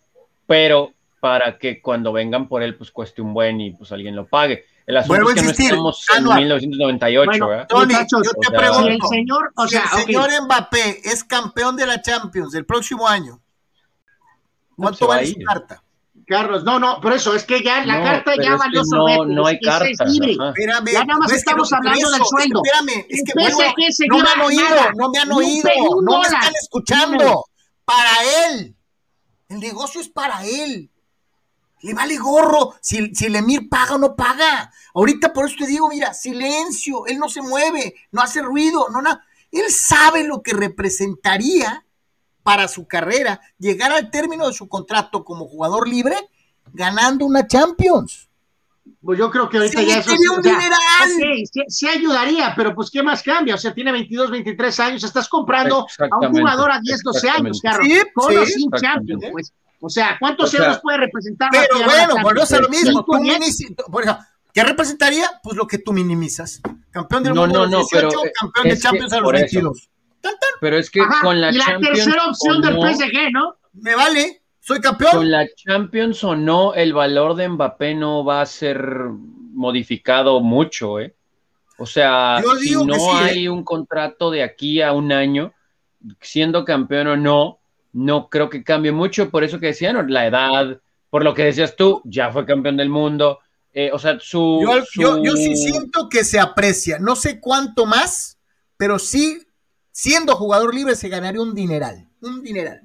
pero para que cuando vengan por él, pues cueste un buen y pues alguien lo pague. El asunto es que no estamos en 1998, bueno, Tony, yo te pregunto, si el señor, o sea, el señor Mbappé es campeón de la Champions del próximo año, ¿cuánto vale su carta? Carlos, no, no, por eso es que ya la carta ya valió no, no hay carta. Es libre. Espérame, ya nada más estamos hablando del sueldo. Espérame, es que bueno, no me han oído, no me han oído, no me están escuchando. Para él, el negocio es para él. Le vale gorro si, si el Emir paga o no paga. Ahorita por eso te digo, mira, silencio, él no se mueve, no hace ruido, no nada. Él sabe lo que representaría para su carrera llegar al término de su contrato como jugador libre ganando una Champions. Pues yo creo que ahorita ya eso un okay, sí, ayudaría, pero pues ¿qué más cambia? O sea, tiene 22, 23 años, estás comprando a un jugador a 10, 12 años, claro, con o sin Champions, pues. O sea, ¿cuántos euros puede representar? Pero bueno, bueno, es lo mismo. Tú por ejemplo, ¿Qué representaría? Pues lo que tú minimizas. Campeón del mundo no, 18, campeón de Champions a los 22. Pero es que con la, y la tercera opción del PSG, ¿no? Me vale, soy campeón. Con la Champions o no, el valor de Mbappé no va a ser modificado mucho, ¿eh? O sea, si no ¿eh? hay un contrato de aquí a un año, siendo campeón o no, no creo que cambie mucho, por eso que decían, la edad, por lo que decías tú, ya fue campeón del mundo, eh, o sea, su yo, yo, sí siento que se aprecia, no sé cuánto más, pero sí, siendo jugador libre se ganaría un dineral, un dineral.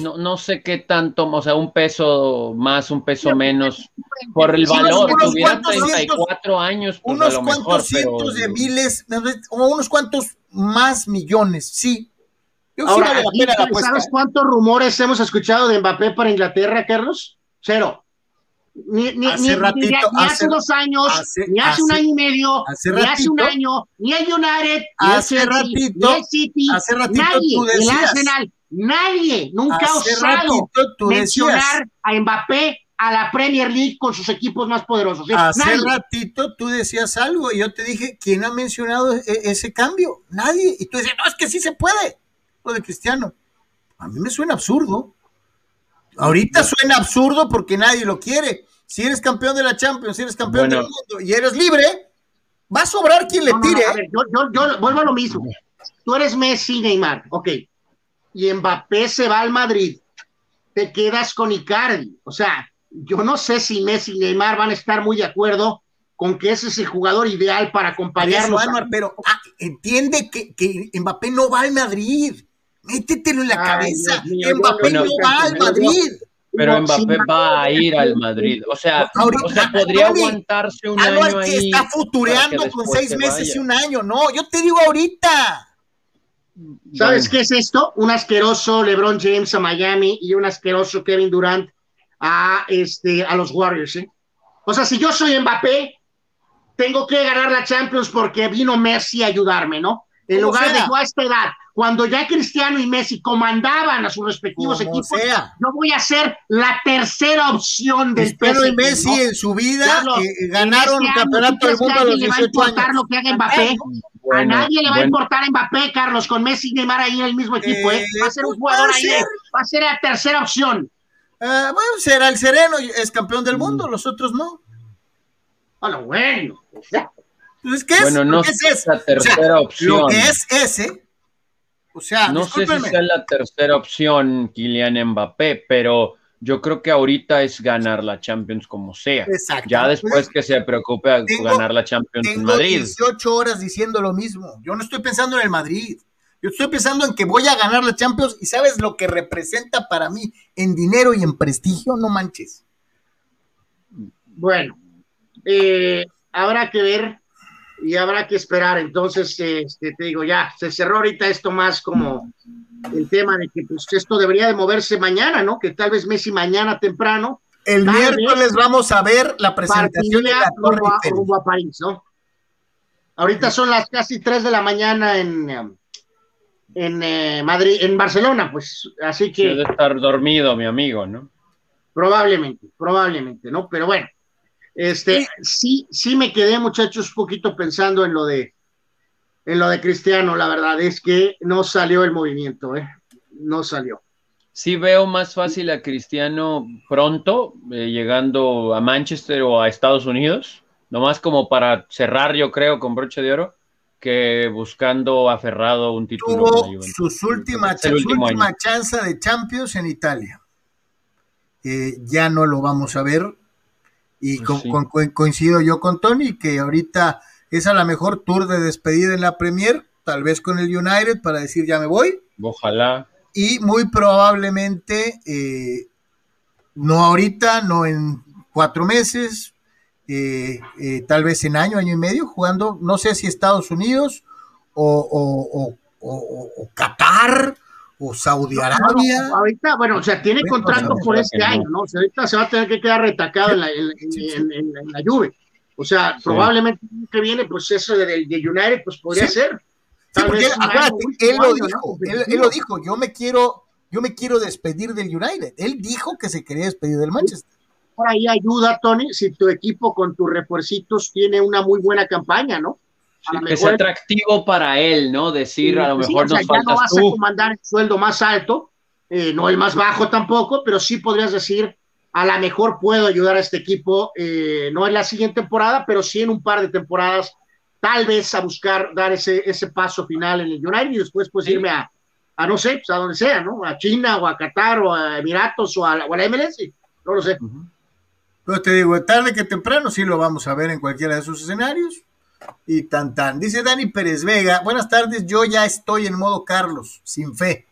No, no sé qué tanto, o sea, un peso más, un peso menos, por el valor, tuviera 34 años, pues unos cuantos cientos de miles, o unos cuantos más millones, sí, Ahora, ¿sabes cuántos rumores hemos escuchado de Mbappé para Inglaterra, Carlos? Cero. Ni, ni, hace, ni, hace, dos años, ni hace, un año y medio, ni hace un año, ni hay United, hace ni ratito, ni el City, hace ratito nadie, tú decías, el Arsenal, nadie nunca ha osado mencionar a Mbappé a la Premier League con sus equipos más poderosos. Hace ratito tú decías algo y yo te dije, ¿quién ha mencionado e-, ese cambio? Nadie. Y tú decías, no, es que sí se puede de Cristiano. A mí me suena absurdo. Ahorita suena absurdo porque nadie lo quiere. Si eres campeón de la Champions, si eres campeón del mundo y eres libre, va a sobrar quien le tire. yo, vuelvo a lo mismo. Tú eres Messi, Neymar, ok. Y Mbappé se va al Madrid. Te quedas con Icardi. O sea, yo no sé si Messi y Neymar van a estar muy de acuerdo con que ese es el jugador ideal para acompañarnos. pero ah, entiende que, que Mbappé no va al Madrid. Métetelo en la cabeza. Mbappé no va al Madrid. Pero Mbappé va a ir al Madrid. O sea, o sea podría aguantarse un año al que está futureando con seis meses y un año. No, yo te digo ahorita. ¿Sabes qué es esto? Un asqueroso LeBron James a Miami y un asqueroso Kevin Durant a, este, a los Warriors. ¿eh? O sea, si yo soy Mbappé, tengo que ganar la Champions porque vino Messi a ayudarme, ¿no? En lugar de yo a esta edad cuando ya Cristiano y Messi comandaban a sus respectivos equipos, yo voy a ser la tercera opción del Cristiano y Messi en su vida eh, ganaron el campeonato del mundo a los 18 años. Lo que haga Mbappé. a nadie le va a importar Mbappé, Carlos, con Messi y Neymar ahí en el mismo equipo. ¿eh? Va a ser un jugador ahí, va a ser la tercera opción. Uh, bueno, será el Sereno, es campeón del mundo, los otros no. Bueno, bueno. Entonces, ¿qué es? Bueno, no es esa? tercera opción. Lo que es ese o sea, no sé si sea la tercera opción Kylian Mbappé, pero yo creo que ahorita es ganar la Champions como sea. Exacto. Ya después que se preocupe a ganar la Champions en Madrid. 18 horas diciendo lo mismo. Yo no estoy pensando en el Madrid. Yo estoy pensando en que voy a ganar la Champions y sabes lo que representa para mí en dinero y en prestigio, no manches. Bueno, eh, habrá que ver y habrá que esperar. Entonces, este, te digo, ya, se cerró ahorita esto más como el tema de que pues esto debería de moverse mañana, ¿no? Que tal vez Messi mañana temprano. El miércoles vamos a ver la presentación de la Torre rumbo a París, ¿no? Ahorita son las casi 3 de la mañana en, en eh, Madrid, en Barcelona, pues, así que... Debe estar dormido, mi amigo, ¿no? Probablemente, probablemente, ¿no? Pero bueno, este, sí, sí me quedé, muchachos, un poquito pensando en lo de en lo de Cristiano, la verdad es que no salió el movimiento, ¿eh? No salió. Sí veo más fácil a Cristiano pronto, eh, llegando a Manchester o a Estados Unidos, nomás como para cerrar, yo creo, con broche de oro, que buscando aferrado un título. Tuvo sus última, su última chance de Champions en Italia. Eh, ya no lo vamos a ver. Y pues coincido yo con Tony que ahorita es a la mejor tour de despedida en la Premier, tal vez con el United para decir ya me voy. Ojalá. Y muy probablemente, eh, no ahorita, no en cuatro meses, eh, eh, tal vez en año, año y medio, jugando, no sé si Estados Unidos o, Qatar o Saudi Arabia. ahorita, bueno, o sea, tiene contrato por este año, ¿no? O sea, ahorita se va a tener que quedar retacado en la, en, la lluvia. O sea, probablemente que viene, pues eso de, de United, pues podría ser. Sí, porque él, lo dijo, él, lo dijo, yo me quiero, yo me quiero despedir del United. Él dijo que se quería despedir del Manchester. Por ahí ayuda, Tony, si tu equipo con tus refuercitos tiene una muy buena campaña, ¿no? Que es atractivo para él, ¿no? Decir, a lo mejor nos faltas no vas a comandar el sueldo más alto, eh, no el más bajo tampoco, pero sí podrías decir, a lo mejor puedo ayudar a este equipo, eh, no en la siguiente temporada, pero sí en un par de temporadas, tal vez a buscar dar ese, ese paso final en el United y después pues irme a, a, no sé, pues a donde sea, ¿no? A China o a Qatar o a Emiratos o a, la, MLS, no lo sé. Pero te digo, tarde que temprano sí lo vamos a ver en cualquiera de esos escenarios. Y tan tan. Dice Dani Pérez Vega, buenas tardes, yo ya estoy en modo Carlos, sin fe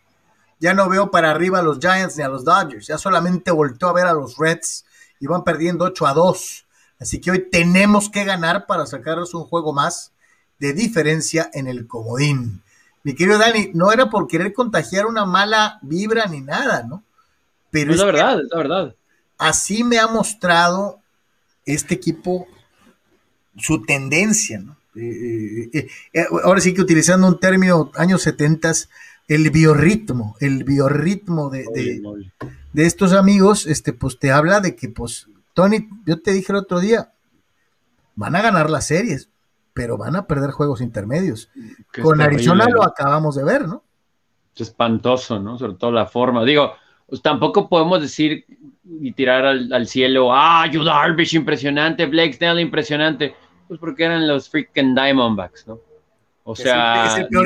ya no veo para arriba a los Giants ni a los Dodgers, ya solamente volteó a ver a los Reds y van perdiendo 8 a 2. Así que hoy tenemos que ganar para sacarnos un juego más de diferencia en el comodín. Mi querido Dani, no era por querer contagiar una mala vibra ni nada, ¿no? Pero es, la verdad, es la verdad. Así me ha mostrado este equipo su tendencia, ¿no? Eh, eh, eh, ahora sí que utilizando un término años 70, el biorritmo, el biorritmo de, de, estos amigos, este, pues te habla de que, pues, Tony, yo te dije el otro día, van a ganar las series, pero van a perder juegos intermedios. Con Arizona lo acabamos de ver, ¿no? Es espantoso, ¿no? Sobre todo la forma. Digo, pues tampoco podemos decir y tirar al, cielo, ah, Yu Darvish impresionante, Blake Snell impresionante, pues porque eran los freaking Diamondbacks, ¿no? O sea, no,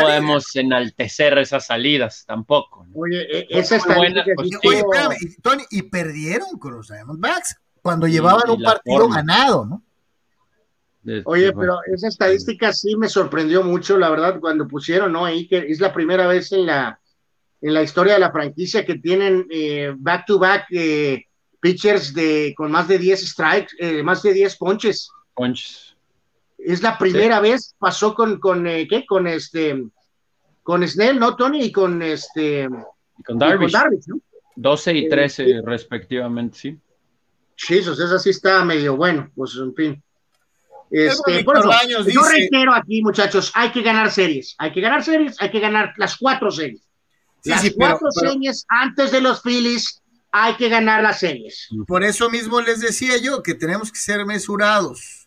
podemos enaltecer esas salidas tampoco. Oye, e, esa está buena. Pues, oye, espérame, Tony, y perdieron con los Diamondbacks cuando llevaban un partido ganado, ¿no? Oye, pero esa estadística sí me sorprendió mucho, la verdad, cuando pusieron, ¿no? Ahí que es la primera vez en la, en la historia de la franquicia que tienen eh, back-to-back eh, pitchers de, con más de 10 strikes, eh, más de 10 ponches. Es la primera vez, pasó con, con eh, ¿qué? Con este, con Snell, ¿no, Tony? Y con este. Y con Darvish. 12 y 13 eh, respectivamente, sí. Jesus, esa sí está medio bueno, pues en fin. Este, por yo reitero aquí, muchachos, hay que ganar series, hay que ganar series, hay que ganar las cuatro series. las cuatro series antes de los Phillies, hay que ganar las series. Por eso mismo les decía yo que tenemos que ser mesurados.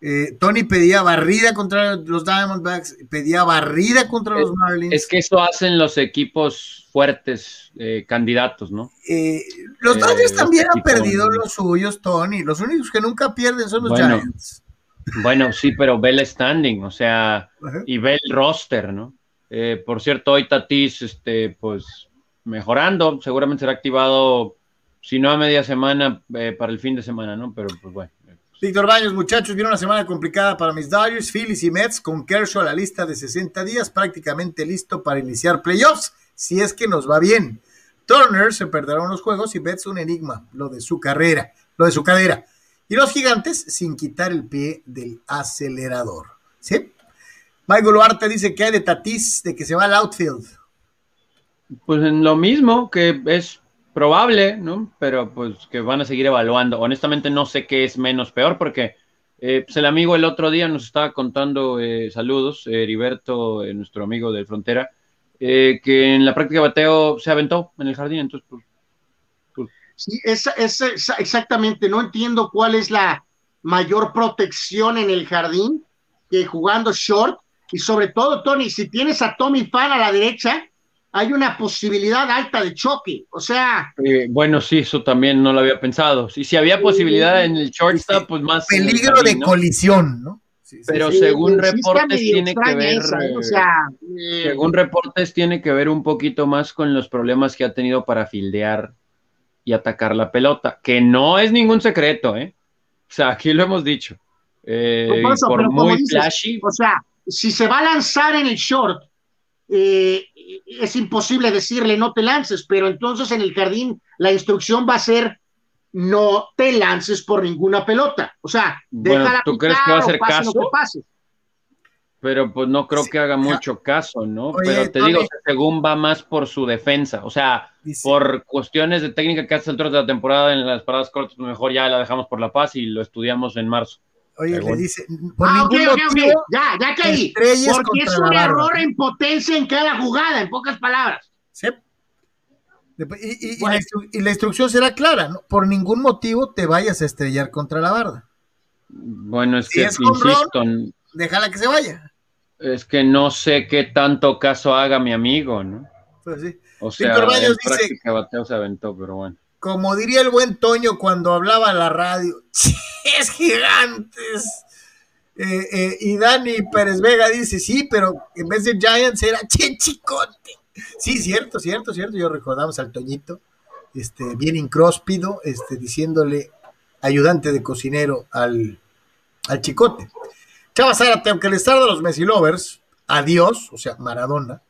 Eh, Tony pedía barrida contra los Diamondbacks, pedía barrida contra los Marlins. Es que eso hacen los equipos fuertes, eh, candidatos, ¿no? Eh, los Dodgers también han perdido los suyos, Tony. Los únicos que nunca pierden son los Giants. Bueno, sí, pero ve el standing, o sea, y ve el roster, ¿no? por cierto, hoy Tatis, este, pues, mejorando, seguramente será activado, si no a media semana, para el fin de semana, ¿no? Pero, pues, bueno. Víctor Baños, muchachos, viene una semana complicada para mis Dodgers, Phillies y Mets, con Kershaw a la lista de 60 días, prácticamente listo para iniciar playoffs, si es que nos va bien. Turner se perderá unos juegos y Mets un enigma, lo de su carrera, lo de su cadera. Y los gigantes sin quitar el pie del acelerador. ¿Sí? Michael Duarte dice que hay de Tatis de que se va al outfield. Pues en lo mismo, que es probable, ¿no? Pero pues que van a seguir evaluando. Honestamente no sé qué es menos peor porque eh, pues el amigo el otro día nos estaba contando, eh, saludos, Heriberto, eh, nuestro amigo de Frontera, que en la práctica bateo se aventó en el jardín, entonces pues... pues. Sí, exactamente, no entiendo cuál es la mayor protección en el jardín que jugando short y sobre todo, Tony, si tienes a Tommy Fan a la derecha, hay una posibilidad alta de choque. O sea. Eh, bueno, sí, eso también no lo había pensado. Si, si había posibilidad en el shortstop, pues más. Peligro de colisión, ¿no? Pero según reportes tiene que ver. ¿eh? Eh, según reportes tiene que ver un poquito más con los problemas que ha tenido para fildear y atacar la pelota, que no es ningún secreto, ¿eh? O sea, aquí lo hemos dicho. por, muy flashy. O sea, si se va a lanzar en el short, eh, es imposible decirle no te lances, pero entonces en el jardín la instrucción va a ser no te lances por ninguna pelota. O sea, déjala ¿tú crees que va a hacer caso? Pero pues no creo que haga mucho caso, ¿no? pero te digo, según va más por su defensa, o sea, por cuestiones de técnica que hace el de la temporada en las paradas cortas, mejor ya la dejamos por la paz y lo estudiamos en marzo. Oye, le dice, por ah, ningún motivo, Ya, ya caí. Porque es un error en potencia en cada jugada, en pocas palabras. Sí. Y, la instrucción será clara, ¿no? Por ningún motivo te vayas a estrellar contra la barda. Bueno, es que insisto. déjala que se vaya. Es que no sé qué tanto caso haga mi amigo, ¿no? Pues sí. O sea, en práctica bateo se aventó, pero bueno como diría el buen Toño cuando hablaba en la radio, <laughs> es gigantes. Eh, eh, y Dani Pérez Vega dice, sí, pero en vez de Giants era <laughs> Chicote. Sí, cierto, cierto, cierto. Yo recordamos al Toñito, este, bien incróspido, este, diciéndole ayudante de cocinero al, al Chicote. Chava Zárate, aunque el estar de los Messi Lovers, adiós, o sea, Maradona,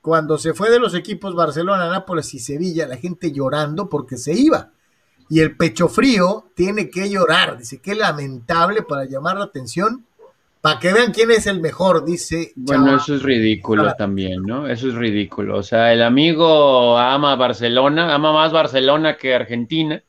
cuando se fue de los equipos Barcelona, Nápoles y Sevilla, la gente llorando porque se iba. Y el pecho frío tiene que llorar. Dice, qué lamentable para llamar la atención, para que vean quién es el mejor, dice. Bueno, eso es ridículo también, ¿no? Eso es ridículo. O sea, el amigo ama Barcelona, ama más Barcelona que Argentina.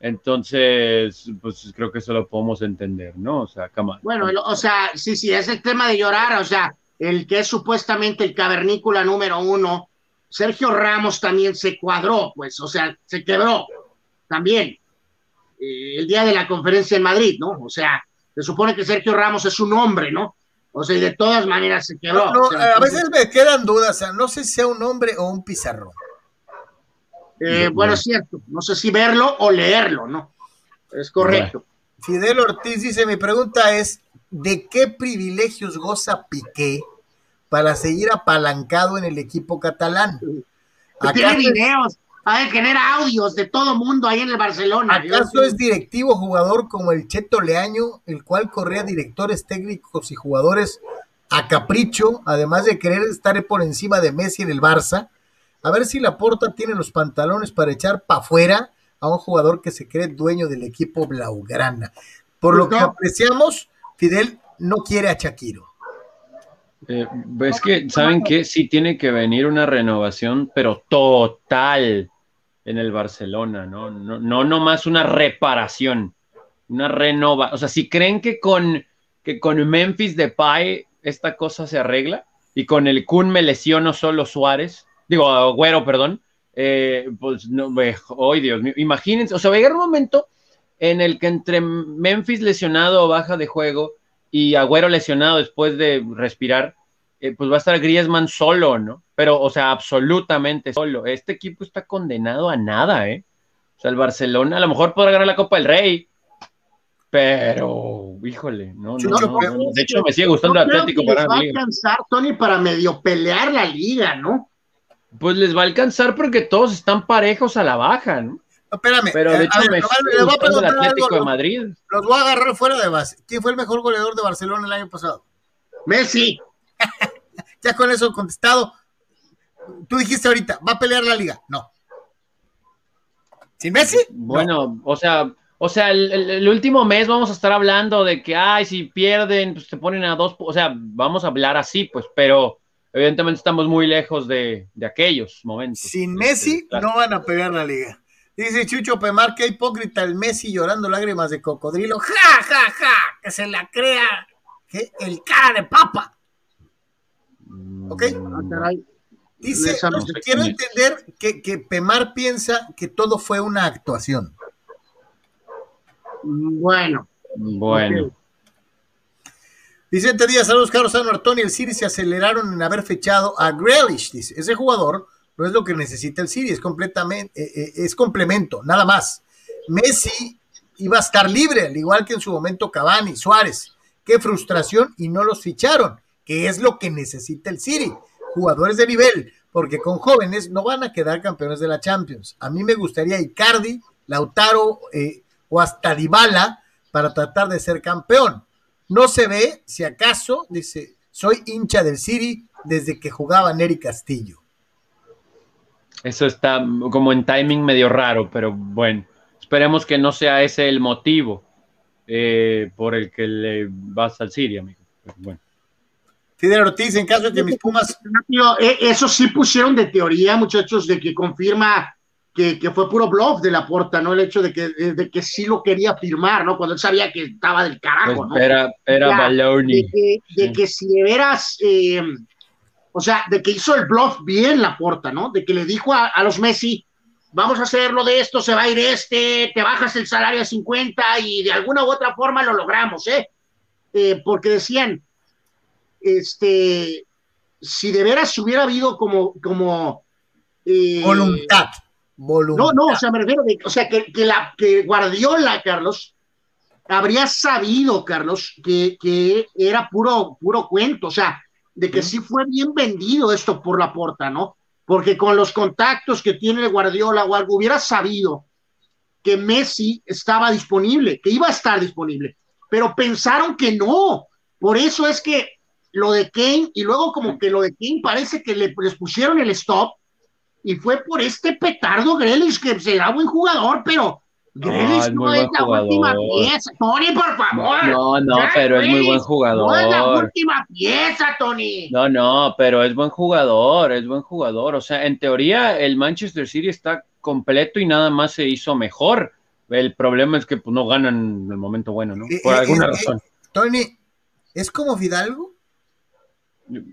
Entonces, pues creo que eso lo podemos entender, ¿no? O sea, cama. Bueno, o sea, sí, sí, es el tema de llorar, o sea, el que es supuestamente el cavernícola número uno, Sergio Ramos también se cuadró, pues, o sea, se quebró también eh, el día de la conferencia en Madrid, ¿no? O sea, se supone que Sergio Ramos es un hombre, ¿no? O sea, y de todas maneras se quebró. a veces me quedan dudas, o sea, no sé si sea un hombre o un pizarrón. Eh, bueno, es cierto, no sé si verlo o leerlo, ¿no? Es correcto. Fidel Ortiz dice, mi pregunta es, ¿de qué privilegios goza Piqué para seguir apalancado en el equipo catalán? Tiene videos, a genera audios de todo mundo ahí en el Barcelona. ¿Acaso es directivo jugador como el Cheto Leaño, el cual corría directores técnicos y jugadores a capricho, además de querer estar por encima de Messi en el Barça? A ver si la Porta tiene los pantalones para echar para afuera a un jugador que se cree dueño del equipo Blaugrana. Por lo pues que apreciamos, Fidel no quiere a Shakiro. Eh, es que, ¿saben qué? Sí tiene que venir una renovación, pero total en el Barcelona, ¿no? No, no nomás una reparación, una renova. O sea, si creen que con, que con Memphis Depay esta cosa se arregla y con el Kun me lesiono solo Suárez, digo, Agüero, perdón, eh, pues no, hoy Dios mío, imagínense, o sea, va a llegar un momento en el que entre Memphis lesionado baja de juego y Agüero lesionado después de respirar, eh, pues va a estar Griezmann solo, ¿no? Pero, o sea, absolutamente solo. Este equipo está condenado a nada, ¿eh? O sea, el Barcelona a lo mejor podrá ganar la Copa del Rey, pero, híjole, no, no, De hecho, me sigue gustando el Atlético para va a alcanzar, Tony, para medio pelear la liga, ¿no? Pues les va a alcanzar porque todos están parejos a la baja, ¿no? espérame. Pero de hecho, me voy a preguntar el Atlético de Madrid. Los voy a agarrar fuera de base. ¿Quién fue el mejor goleador de Barcelona el año pasado? Messi. <laughs> ya con eso contestado. Tú dijiste ahorita, ¿va a pelear la liga? No. ¿Sin Messi? Bueno, o sea, o sea, el, último mes vamos a estar hablando de que, ay, si pierden, pues te ponen a dos, o sea, vamos a hablar así, pues, pero evidentemente estamos muy lejos de, aquellos momentos. Sin Messi no van a pelear la liga. Dice Chucho Pemar, que hipócrita el Messi llorando lágrimas de cocodrilo. ¡Ja, ja, ja! Que se la crea ¿qué? el cara de papa. ¿Ok? Ah, Dice, quiero entender que, que, Pemar piensa que todo fue una actuación. Bueno. Bueno. Vicente Díaz, saludos, Carlos San Martón y el City se aceleraron en haber fechado a Grealish, dice. Ese jugador no es lo que necesita el City, es completamente, eh, eh, es complemento, nada más. Messi iba a estar libre, al igual que en su momento Cavani, Suárez. Qué frustración y no los ficharon, que es lo que necesita el City. Jugadores de nivel, porque con jóvenes no van a quedar campeones de la Champions. A mí me gustaría Icardi, Lautaro eh, o hasta Dybala para tratar de ser campeón. No se ve, si acaso, dice, soy hincha del City desde que jugaba Neri Castillo. Eso está como en timing medio raro, pero bueno, esperemos que no sea ese el motivo eh, por el que le vas al City, amigo. bueno. Fidel Ortiz, en caso de que mis Pumas. Eh, eso sí pusieron de teoría, muchachos, de que confirma que, fue puro bluff de la porta, ¿no? El hecho de que, de, que sí lo quería firmar, ¿no? Cuando él sabía que estaba del carajo, ¿no? Era, era baloney. De, que, si de veras, eh, o sea, de que hizo el bluff bien la porta, ¿no? De que le dijo a, los Messi, vamos a hacerlo de esto, se va a ir este, te bajas el salario a 50 y de alguna u otra forma lo logramos, ¿eh? eh porque decían, este, si de veras hubiera habido como, como eh, voluntad no, no, o sea, me refiero, o sea, que, la, que Guardiola, Carlos, habría sabido, Carlos, que, era puro, puro cuento, o sea, de que sí fue bien vendido esto por la porta, ¿no? Porque con los contactos que tiene Guardiola o algo, hubiera sabido que Messi estaba disponible, que iba a estar disponible, pero pensaron que no. Por eso es que lo de Kane, y luego como que lo de Kane parece que le, les pusieron el stop, y fue por este petardo Grealish que será buen jugador, pero Grealish no, es, la última pieza, Tony, por favor. No, no, pero es muy buen jugador. No es la última pieza, Tony. No, no, pero es buen jugador, es buen jugador. O sea, en teoría el Manchester City está completo y nada más se hizo mejor. El problema es que pues, no ganan en el momento bueno, ¿no? Por eh, alguna eh, razón. Tony, ¿es como Fidalgo?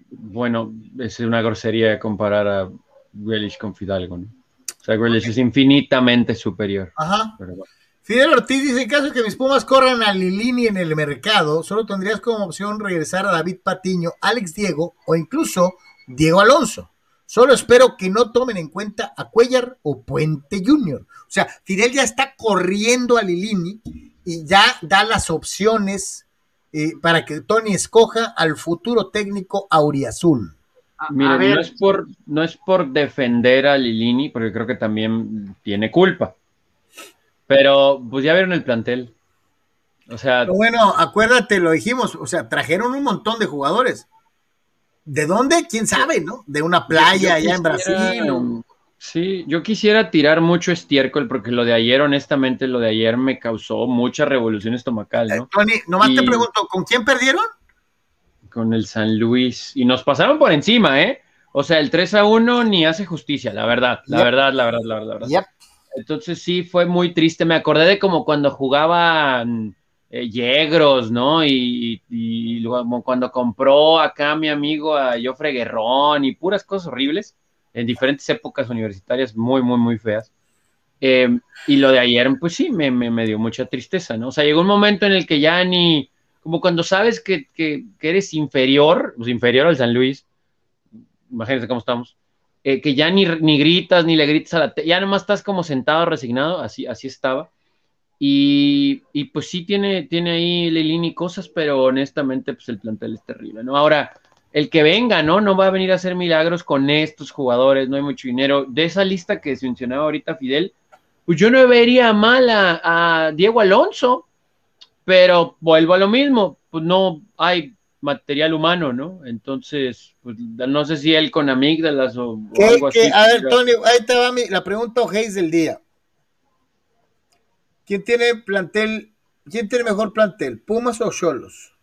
Bueno, es una grosería comparar a Grealish con Fidalgo, ¿no? O sea, Grealish es infinitamente superior. Ajá. Fidel Ortiz dice, en caso de que mis Pumas corran a Lilini en el mercado, solo tendrías como opción regresar a David Patiño, Alex Diego o incluso Diego Alonso. Solo espero que no tomen en cuenta a Cuellar o Puente Junior. O sea, Fidel ya está corriendo a Lilini y ya da las opciones eh, para que Tony escoja al futuro técnico auriazul. Miren, no es, por, no es por defender a Lilini, porque creo que también tiene culpa. Pero pues ya vieron el plantel. O sea. bueno, acuérdate, lo dijimos, o sea, trajeron un montón de jugadores. ¿De dónde? ¿Quién sabe, no? De una playa allá en Brasil. Sí, yo quisiera tirar mucho estiércol porque lo de ayer, honestamente, lo de ayer me causó mucha revolución estomacal, ¿no? Eh, Tony, nomás te pregunto, ¿con quién perdieron? con el San Luis. Y nos pasaron por encima, ¿eh? O sea, el 3 a 1 ni hace justicia, la verdad, la verdad, la verdad, la verdad. Entonces sí fue muy triste. Me acordé de como cuando jugaban eh, Yegros, ¿no? Y, luego cuando compró acá mi amigo a Jofre Guerrón y puras cosas horribles en diferentes épocas universitarias muy, muy, muy feas. Em, y lo de ayer, pues sí, me, me, me, dio mucha tristeza, ¿no? O sea, llegó un momento en el que ya ni, como cuando sabes que, eres inferior, pues inferior al San Luis, imagínense cómo estamos, eh, que ya ni, ni, gritas, ni le gritas a la... ya nomás estás como sentado, resignado, así, así estaba. Y, pues sí tiene, tiene ahí Lilini cosas, pero honestamente pues el plantel es terrible, ¿no? Ahora, el que venga, ¿no? No va a venir a hacer milagros con estos jugadores, no hay mucho dinero. De esa lista que se mencionaba ahorita Fidel, pues yo no vería mal a Diego Alonso, pero vuelvo a lo mismo, pues no hay material humano, ¿no? Entonces, pues no sé si él con amígdalas o, algo así. A ver, Tony, ahí te va la pregunta Hayes del día. ¿Quién tiene plantel, quién tiene mejor plantel, Pumas o Cholos?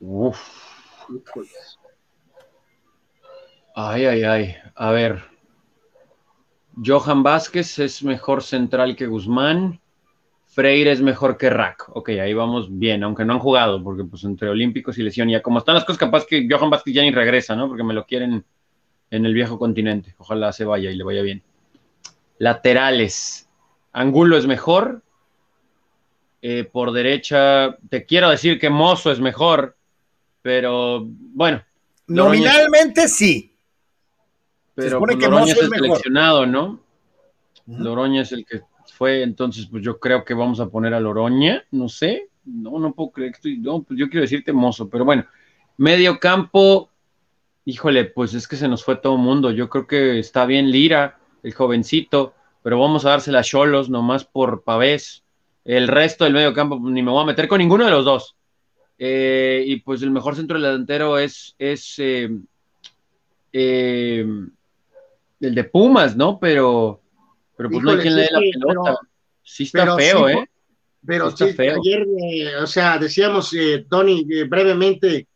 Uf. Ay, ay, ay. A ver. Johan Vázquez es mejor central que Guzmán. Freire es mejor que Rack. Ok, ahí vamos bien, aunque no han jugado, porque pues entre olímpicos y lesión, ya como están las cosas, capaz que Johan Vázquez ya ni regresa, ¿no? Porque me lo quieren en el viejo continente. Ojalá se vaya y le vaya bien. Laterales. Angulo es mejor. Eh, por derecha, te quiero decir que Mozo es mejor, pero bueno. Nominalmente sí. Pero pues, Loroña es el seleccionado, ¿no? Loroña es el que fue, entonces pues yo creo que vamos a poner a Loroña, no sé, no, no puedo creer que estoy, no, pues yo quiero decirte Mozo, pero bueno, medio campo, híjole, pues es que se nos fue todo el mundo, yo creo que está bien Lira, el jovencito, pero vamos a dársela a Cholos nomás por pavés, el resto del medio campo pues, ni me voy a meter con ninguno de los dos, eh, y pues el mejor centro delantero es, es eh, eh, el de Pumas, ¿no? Pero pero pues no hay quien le dé la pelota. sí está feo, ¿eh? Pero sí, ayer, eh, o sea, decíamos, eh, Tony, eh, brevemente,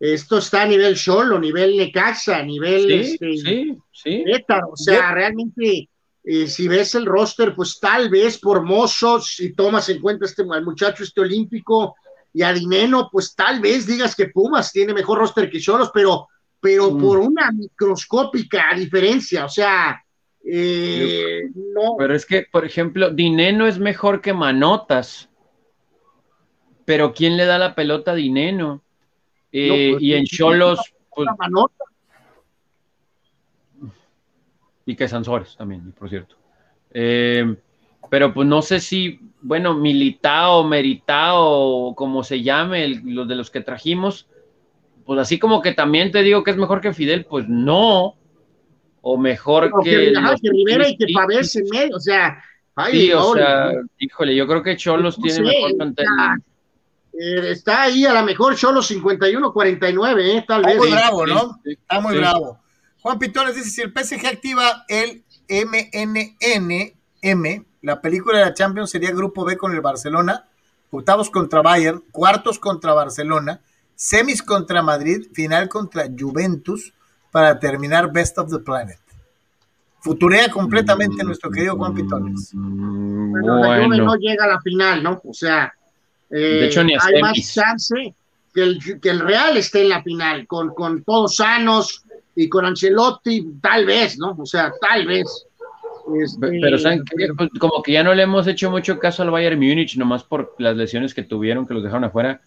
esto está a nivel solo, nivel Necaxa, nivel sí, este, sí, sí. o sea, realmente, si ves el roster, pues tal vez por mozos, si tomas en cuenta este al muchacho este olímpico y a Dineno, pues tal vez digas que Pumas tiene mejor roster que Cholos, pero, pero mm. por una microscópica diferencia, o sea, eh, no. Pero es que, por ejemplo, Dineno es mejor que Manotas. Pero ¿quién le da la pelota a Dineno? Eh, pues, y en Cholos. Pues, y que Sansores también, por cierto. Eh, pero pues no sé si, bueno, Militao, Meritao, como se llame, los de los que trajimos, pues así como que también te digo que es mejor que Fidel, pues no o mejor que, que, Rivera y que Pavés en medio, o sea, sí, o sea, híjole, yo creo que Cholos tiene mejor plantel. Eh, está, ahí a lo mejor Cholos 51-49, eh, tal vez. Está muy bravo, ¿no? está muy bravo. Juan Pitones dice, si el PSG activa el MNNM, la película de la Champions sería Grupo B con el Barcelona, octavos contra Bayern, cuartos contra Barcelona, semis contra Madrid, final contra Juventus, para terminar Best of the Planet. Futurea completamente nuestro querido Juan Pitones. Bueno, no llega a la final, ¿no? O sea, eh, hay más chance que el, que el, Real esté en la final, con, con todos sanos y con Ancelotti, tal vez, ¿no? O sea, tal vez. Este, pero ¿saben pues, como que ya no le hemos hecho mucho caso al Bayern Múnich, nomás por las lesiones que tuvieron, que los dejaron afuera.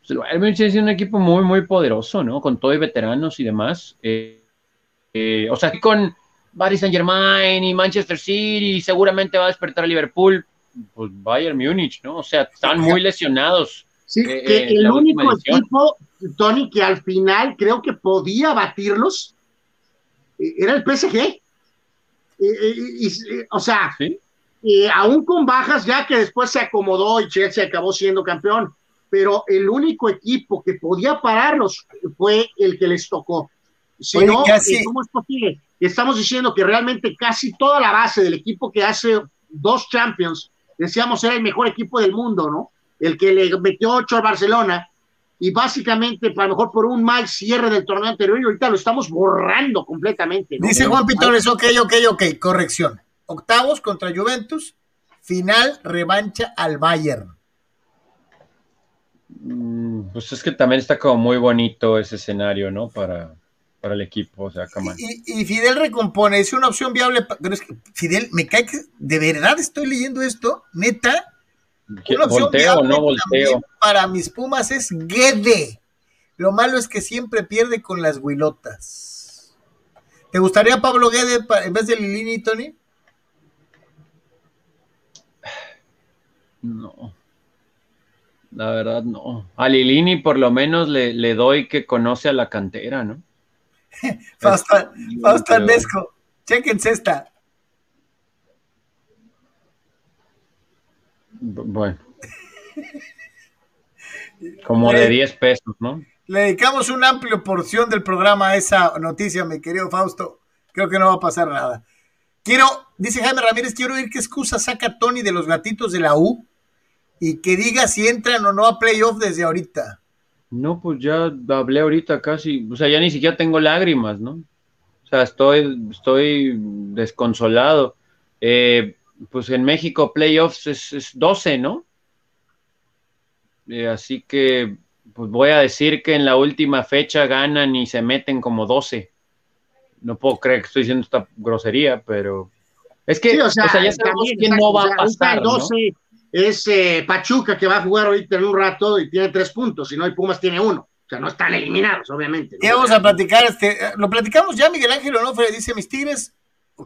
Pues, el Bayern Múnich es un equipo muy, muy poderoso, ¿no? Con todo y veteranos y demás. Eh, eh, o sea, con Paris Saint Germain y Manchester City, seguramente va a despertar a Liverpool, pues Bayern Múnich, ¿no? O sea, están muy lesionados. Sí, eh, que el único equipo, Tony, que al final creo que podía batirlos, era el PSG. O sea, aún con bajas, ya que después se acomodó y Chelsea acabó siendo campeón, pero el único equipo que podía pararlos fue el que les tocó. Si no, eh, ¿cómo es posible? Estamos diciendo que realmente casi toda la base del equipo que hace dos Champions, decíamos era el mejor equipo del mundo, ¿no? El que le metió ocho al Barcelona, y básicamente, a lo mejor por un mal cierre del torneo anterior, y ahorita lo estamos borrando completamente. Dice Juan Pitones, ok, ok, ok, corrección. Octavos contra Juventus, final revancha al Bayern. Mm, pues es que también está como muy bonito ese escenario, ¿no? Para, para el equipo, o sea, y, y, Fidel recompone, es una opción viable, pero es que Fidel, me cae que de verdad estoy leyendo esto, neta. Una opción volteo, no volteo. Para mis Pumas es Guede. Lo malo es que siempre pierde con las huilotas. ¿Te gustaría Pablo Guede en vez de Lilini, Tony? No. La verdad, no. A Lilini por lo menos le, le doy que conoce a la cantera, ¿no? <laughs> Fausto Andesco, chequense esta. Bueno. <laughs> Como de 10 pesos, ¿no? Le dedicamos una amplia porción del programa a esa noticia, mi querido Fausto. Creo que no va a pasar nada. Quiero, dice Jaime Ramírez, quiero oír qué excusa saca Tony de los gatitos de la U y que diga si entran o no a playoff desde ahorita. No, pues ya hablé ahorita casi, o sea, ya ni siquiera tengo lágrimas, ¿no? O sea, estoy, estoy desconsolado. Eh, pues en México playoffs es, 12, ¿no? Eh, así que, pues voy a decir que en la última fecha ganan y se meten como 12. No puedo creer que estoy diciendo esta grosería, pero es que, o, sea, ya sabemos que no va a pasar. 12, es eh, Pachuca que va a jugar ahorita en un rato y tiene tres puntos, y no, hay Pumas tiene uno. O sea, no están eliminados, obviamente. Y vamos a platicar, este, lo platicamos ya, Miguel Ángel Onofre dice, mis Tigres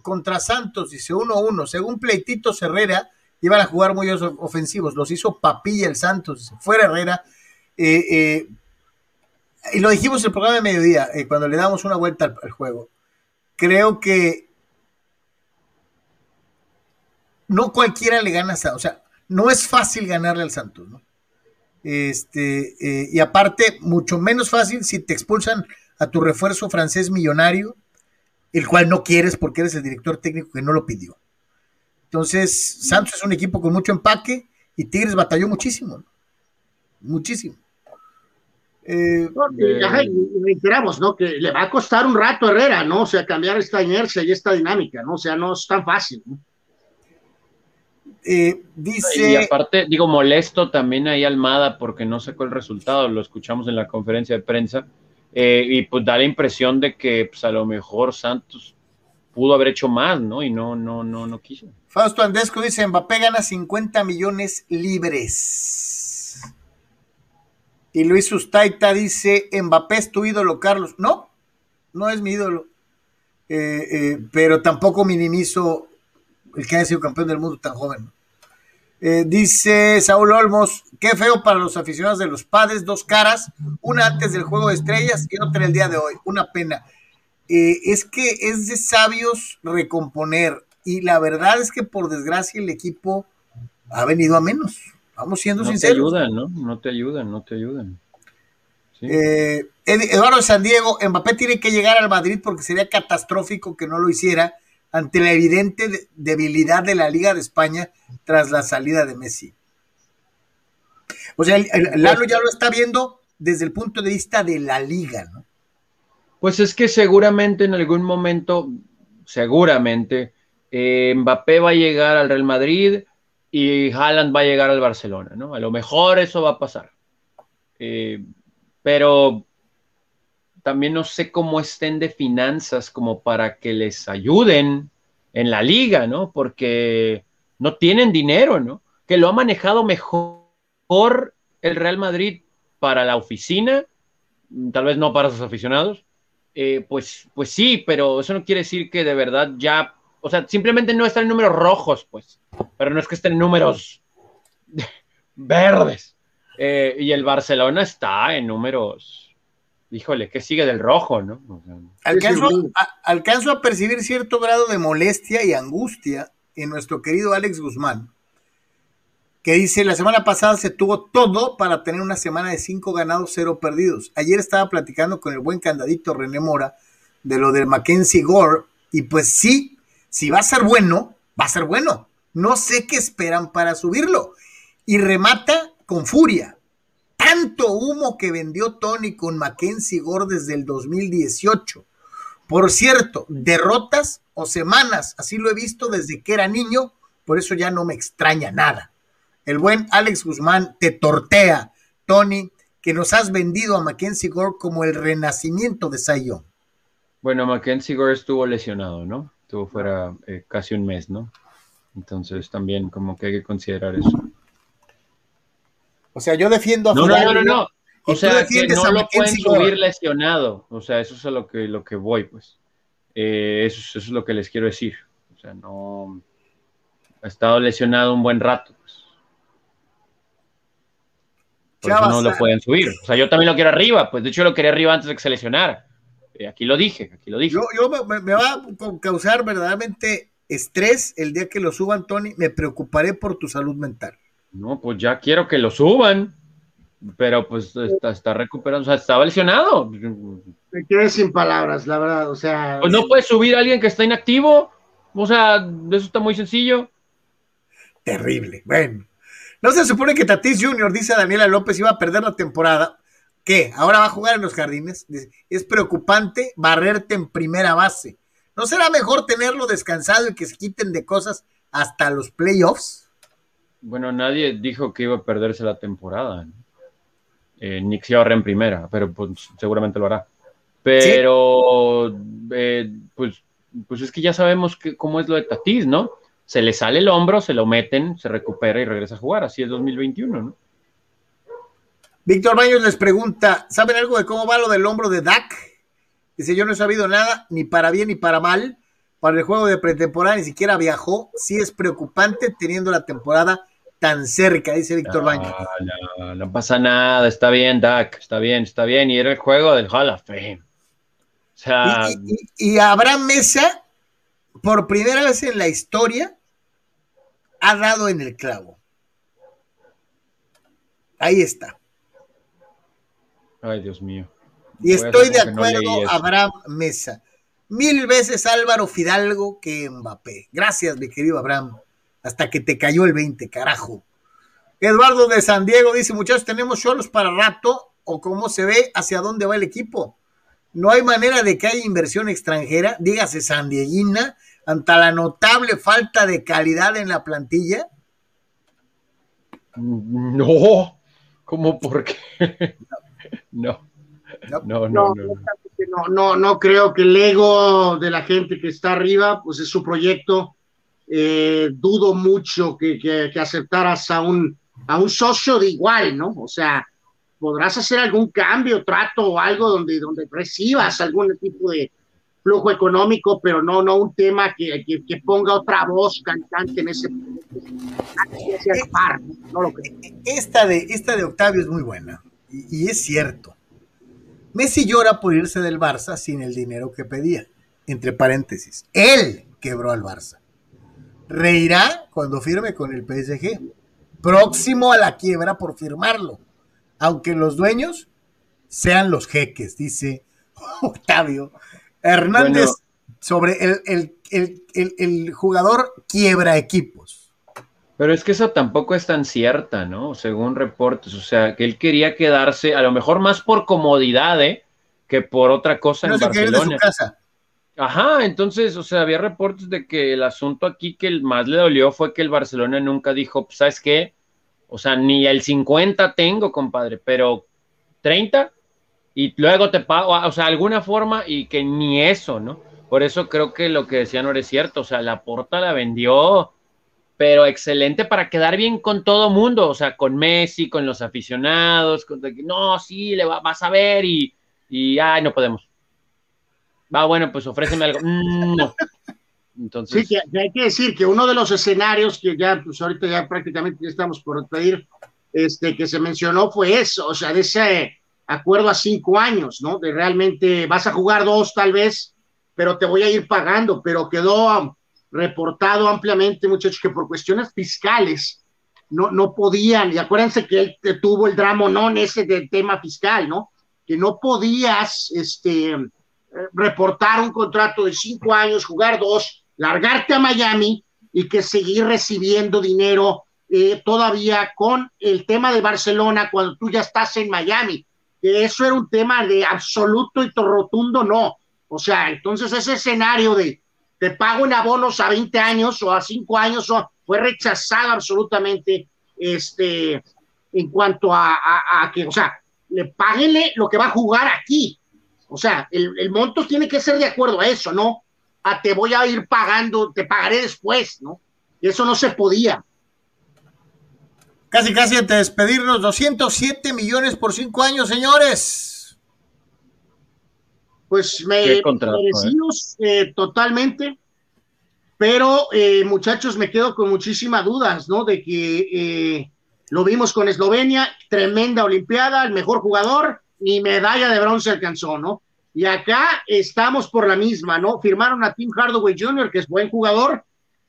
contra Santos, dice 1-1, según Pleitito Herrera, iban a jugar muy ofensivos, los hizo Papilla el Santos, fuera Herrera, eh, eh, y lo dijimos en el programa de mediodía, eh, cuando le damos una vuelta al, juego, creo que no cualquiera le gana a, o sea, no es fácil ganarle al Santos, ¿no? Este, y aparte, mucho menos fácil si te expulsan a tu refuerzo francés millonario, el cual no quieres porque eres el director técnico que no lo pidió. Entonces, Santos es un equipo con mucho empaque y Tigres batalló muchísimo, muchísimo. Eh, reiteramos, ¿no? Que le va a costar un rato a Herrera, ¿no? O sea, cambiar esta inercia y esta dinámica, ¿no? O sea, no es tan fácil, ¿no? Eh, dice... Y aparte, digo, molesto también ahí Almada porque no sacó el resultado, lo escuchamos en la conferencia de prensa, eh, y pues da la impresión de que pues, a lo mejor Santos pudo haber hecho más, ¿no? Y no, no, no, no quiso. Fausto Andesco dice, Mbappé gana 50 millones libres. Y Luis Sustaita dice, Mbappé es tu ídolo, Carlos. No, no es mi ídolo. Eh, eh, pero tampoco minimizo el que haya sido campeón del mundo tan joven. Eh, dice Saúl Olmos, qué feo para los aficionados de los padres, dos caras, una antes del juego de estrellas y otra el día de hoy. Una pena. Eh, es que es de sabios recomponer. Y la verdad es que por desgracia el equipo ha venido a menos. Vamos siendo sinceros. No te ayudan, ¿no? No te ayudan, no te ayudan. Eh, Eduardo San Diego, Mbappé tiene que llegar al Madrid porque sería catastrófico que no lo hiciera ante la evidente debilidad de la Liga de España tras la salida de Messi. O sea, Lalo ya lo está viendo desde el punto de vista de la liga, ¿no? Pues es que seguramente en algún momento, seguramente, eh, Mbappé va a llegar al Real Madrid y Haaland va a llegar al Barcelona, ¿no? A lo mejor eso va a pasar. Eh, pero también no sé cómo estén de finanzas como para que les ayuden en la liga, ¿no? Porque no tienen dinero, ¿no? Que lo ha manejado mejor el Real Madrid para la oficina, tal vez no para sus aficionados, eh, pues, pues sí, pero eso no quiere decir que de verdad ya, o sea, simplemente no están en números rojos, pues, pero no es que estén en números <laughs> verdes. Eh, y el Barcelona está en números, híjole, que sigue del rojo, ¿no? alcanzo, a, alcanzo a percibir cierto grado de molestia y angustia en nuestro querido Alex Guzmán, que dice, la semana pasada se tuvo todo para tener una semana de cinco ganados, cero perdidos. Ayer estaba platicando con el buen candadito René Mora de lo del Mackenzie Gore, y pues sí, si va a ser bueno, va a ser bueno. No sé qué esperan para subirlo. Y remata con furia. Tanto humo que vendió Tony con Mackenzie Gore desde el 2018. Por cierto, derrotas o semanas, así lo he visto desde que era niño, por eso ya no me extraña nada el buen Alex Guzmán te tortea, Tony, que nos has vendido a Mackenzie Gore como el renacimiento de Sayon. Bueno, Mackenzie Gore estuvo lesionado, ¿no? Estuvo fuera eh, casi un mes, ¿no? Entonces también como que hay que considerar eso. O sea, yo defiendo a No, no, no, no, O sea, que no lo pueden subir lesionado. O sea, eso es a lo que, lo que voy, pues. Eh, eso, eso es lo que les quiero decir. O sea, no... Ha estado lesionado un buen rato. Por eso no lo pueden subir. O sea, yo también lo quiero arriba. Pues de hecho lo quería arriba antes de que se lesionara. Eh, aquí lo dije, aquí lo dije. Yo, me, va a causar verdaderamente estrés el día que lo suban, Tony. Me preocuparé por tu salud mental. No, pues ya quiero que lo suban. Pero pues está, está recuperando, o sea, estaba lesionado. Me quedé sin palabras, la verdad, o sea. Pues no puedes subir a alguien que está inactivo. O sea, eso está muy sencillo. Terrible. Bueno, no se supone que Tatis Jr., dice Daniela López, iba a perder la temporada. ¿Qué? ¿Ahora va a jugar en los jardines? Es preocupante barrerte en primera base. ¿No será mejor tenerlo descansado y que se quiten de cosas hasta los playoffs? Bueno, nadie dijo que iba a perderse la temporada. Eh, Nick Sierra en primera, pero pues, seguramente lo hará. Pero, eh, pues, pues es que ya sabemos que, cómo es lo de Tatis, ¿no? se le sale el hombro, se lo meten, se recupera y regresa a jugar. Así es 2021, ¿no? Víctor Baños les pregunta, ¿saben algo de cómo va lo del hombro de Dak? Dice, yo no he sabido nada, ni para bien ni para mal. Para el juego de pretemporada ni siquiera viajó. Sí es preocupante teniendo la temporada tan cerca, dice Víctor Baños. No, no, pasa nada, está bien, Dak, está bien, está bien. Y era el juego del Hall of Fame. O sea... y, y, y Abraham Mesa, por primera vez en la historia, ha dado en el clavo. Ahí está. Ay, Dios mío. Y estoy de acuerdo, no Abraham Mesa. Mil veces Álvaro Fidalgo que Mbappé. Gracias, mi querido Abraham. Hasta que te cayó el 20, carajo. Eduardo de San Diego dice, muchachos, tenemos solos para rato o cómo se ve hacia dónde va el equipo. No hay manera de que haya inversión extranjera, dígase Sandieguina, ante la notable falta de calidad en la plantilla. No, ¿cómo por qué? <laughs> No. No, no, no, no, no, no, creo que el ego de la gente que está arriba, pues es su proyecto. Eh, dudo mucho que, que, que, aceptaras a un, a un socio de igual, ¿no? O sea, podrás hacer algún cambio, trato o algo donde, donde recibas algún tipo de flujo económico, pero no, no un tema que, que, que ponga otra voz cantante en ese par, no lo creo. Esta de, esta de Octavio es muy buena, y, y es cierto. Messi llora por irse del Barça sin el dinero que pedía. Entre paréntesis, él quebró al Barça. Reirá cuando firme con el PSG, próximo a la quiebra por firmarlo, aunque los dueños sean los jeques, dice <laughs> Octavio Hernández bueno, sobre el, el, el, el, jugador quiebra equipos. Pero es que eso tampoco es tan cierta, ¿no? Según reportes, o sea, que él quería quedarse, a lo mejor más por comodidad, ¿eh? Que por otra cosa no en Barcelona. De su casa. Ajá, entonces, o sea, había reportes de que el asunto aquí que más le dolió fue que el Barcelona nunca dijo, pues, ¿sabes qué? O sea, ni el 50 tengo, compadre, pero 30 y luego te pago, o sea, alguna forma y que ni eso, ¿no? Por eso creo que lo que decía no era cierto, o sea, la porta la vendió, pero excelente para quedar bien con todo mundo, o sea, con Messi, con los aficionados, con, no, sí, le va, vas a ver y, y, ay, no podemos. Va, bueno, pues ofréceme algo. Mm, no. Entonces... Sí, que, hay que decir que uno de los escenarios que ya, pues ahorita ya prácticamente ya estamos por pedir, este, que se mencionó fue eso, o sea, de ese acuerdo a cinco años, ¿no? De realmente vas a jugar dos tal vez, pero te voy a ir pagando, pero quedó reportado ampliamente, muchachos, que por cuestiones fiscales no, no podían, y acuérdense que él tuvo el dramonón ese del tema fiscal, ¿no? Que no podías, este, reportar un contrato de cinco años, jugar dos, largarte a Miami y que seguir recibiendo dinero eh, todavía con el tema de Barcelona cuando tú ya estás en Miami eso era un tema de absoluto y rotundo no. O sea, entonces ese escenario de te pago en abonos a 20 años o a 5 años fue rechazado absolutamente este, en cuanto a, a, a, que, o sea, le páguenle lo que va a jugar aquí. O sea, el, el, monto tiene que ser de acuerdo a eso, ¿no? A te voy a ir pagando, te pagaré después, ¿no? Y eso no se podía. Casi, casi antes de despedirnos, 207 millones por cinco años, señores. Pues me contrato, merecidos eh? Eh, totalmente, pero eh, muchachos, me quedo con muchísimas dudas, ¿no? De que eh, lo vimos con Eslovenia, tremenda Olimpiada, el mejor jugador, ni medalla de bronce alcanzó, ¿no? Y acá estamos por la misma, ¿no? Firmaron a Tim Hardaway Jr., que es buen jugador,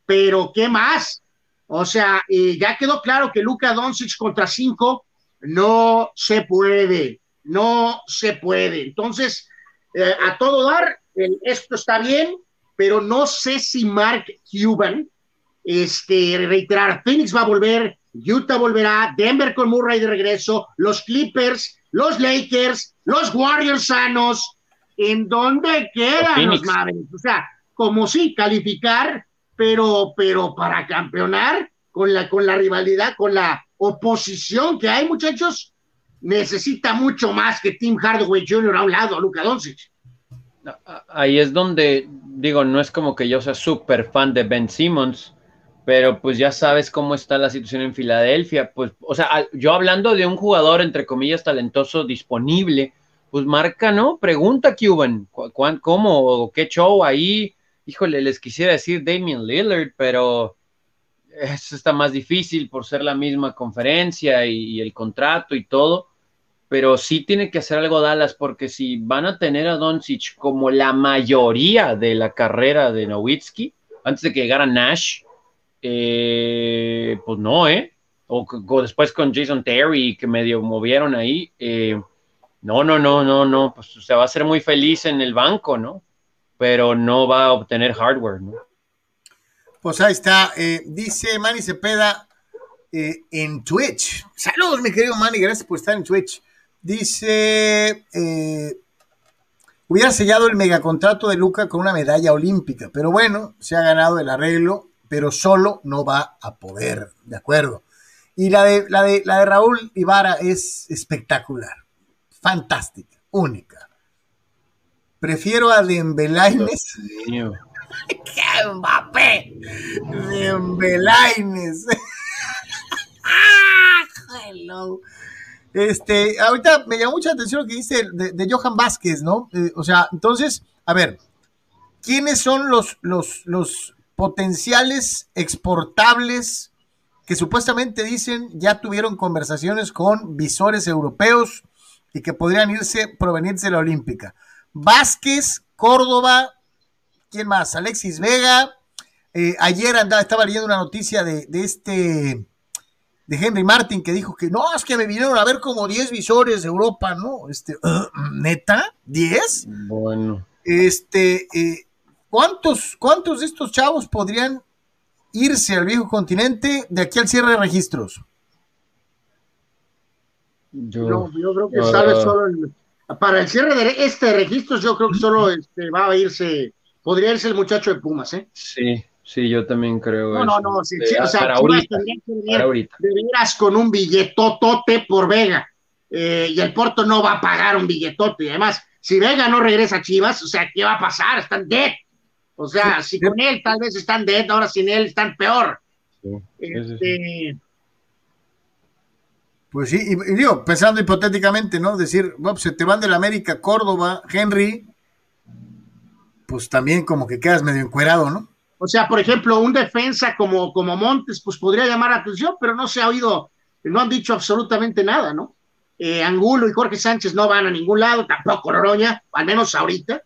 pero ¿qué más? O sea, ya quedó claro que Luka Doncic contra cinco no se puede, no se puede. Entonces, eh, a todo dar, esto está bien, pero no sé si Mark Cuban, este, reiterar, Phoenix va a volver, Utah volverá, Denver con Murray de regreso, los Clippers, los Lakers, los Warriors sanos, ¿en dónde quedan los Mavericks? O sea, como si calificar pero, pero para campeonar con la, con la rivalidad, con la oposición que hay, muchachos, necesita mucho más que Tim Hardaway Jr. a un lado, a Luka Doncic. Ahí es donde, digo, no es como que yo sea súper fan de Ben Simmons, pero pues ya sabes cómo está la situación en Filadelfia. Pues, o sea, yo hablando de un jugador, entre comillas, talentoso, disponible, pues marca, ¿no? Pregunta, Cuban, ¿cómo o qué show ahí? Híjole, les quisiera decir Damian Lillard, pero eso está más difícil por ser la misma conferencia y, el contrato y todo. Pero sí tiene que hacer algo Dallas, porque si van a tener a Doncic como la mayoría de la carrera de Nowitzki, antes de que llegara Nash, eh, pues no, ¿eh? O, después con Jason Terry, que medio movieron ahí. Eh, no, no, no, no, no, pues se va a ser muy feliz en el banco, ¿no? Pero no va a obtener hardware, ¿no? Pues ahí está. Eh, dice Manny Cepeda eh, en Twitch. Saludos, mi querido Manny, gracias por estar en Twitch. Dice, eh, hubiera sellado el megacontrato de Luca con una medalla olímpica, pero bueno, se ha ganado el arreglo, pero solo no va a poder, ¿de acuerdo? Y la de, la de, la de Raúl Ibarra es espectacular, fantástica, única. Prefiero a Dembelaines. <laughs> ¡Qué Mbappé! Dembelaines. Hello. <laughs> Este, ahorita me llamó mucha atención lo que dice de, Johan Vázquez, ¿no? Eh, o sea, entonces, a ver, ¿quiénes son los, los, los potenciales exportables que supuestamente dicen ya tuvieron conversaciones con visores europeos y que podrían irse provenientes de la Olímpica? Vázquez, Córdoba, ¿Quién más? Alexis Vega. Eh, ayer andaba, estaba leyendo una noticia de, este, de Henry Martin, que dijo que no, es que me vinieron a ver como 10 visores de Europa, ¿no? Este, <clears throat> ¿neta? ¿10? Bueno. Este, eh, ¿cuántos, ¿cuántos de estos chavos podrían irse al viejo continente de aquí al cierre de registros? Yo, creo que sale solo para el cierre de este registros, yo creo que solo este, va a irse podría irse el muchacho de Pumas, ¿eh? Sí, sí, yo también creo. No, no, no, sí, o sea, para ahorita, de veras con un billetotote por Vega. Eh, y el Porto no va a pagar un billetote. Y además, si Vega no regresa a Chivas, o sea, ¿qué va a pasar? Están dead. O sea, si con él tal vez están dead, ahora sin él están peor. este... Pues sí, y, digo, pensando hipotéticamente, ¿no? Decir, bueno, se te van de la América, Córdoba, Henry, pues también como que quedas medio encuerado, ¿no? O sea, por ejemplo, un defensa como, como Montes, pues podría llamar la atención, pero no se ha oído, no han dicho absolutamente nada, ¿no? Eh, Angulo y Jorge Sánchez no van a ningún lado, tampoco Loroña, al menos ahorita.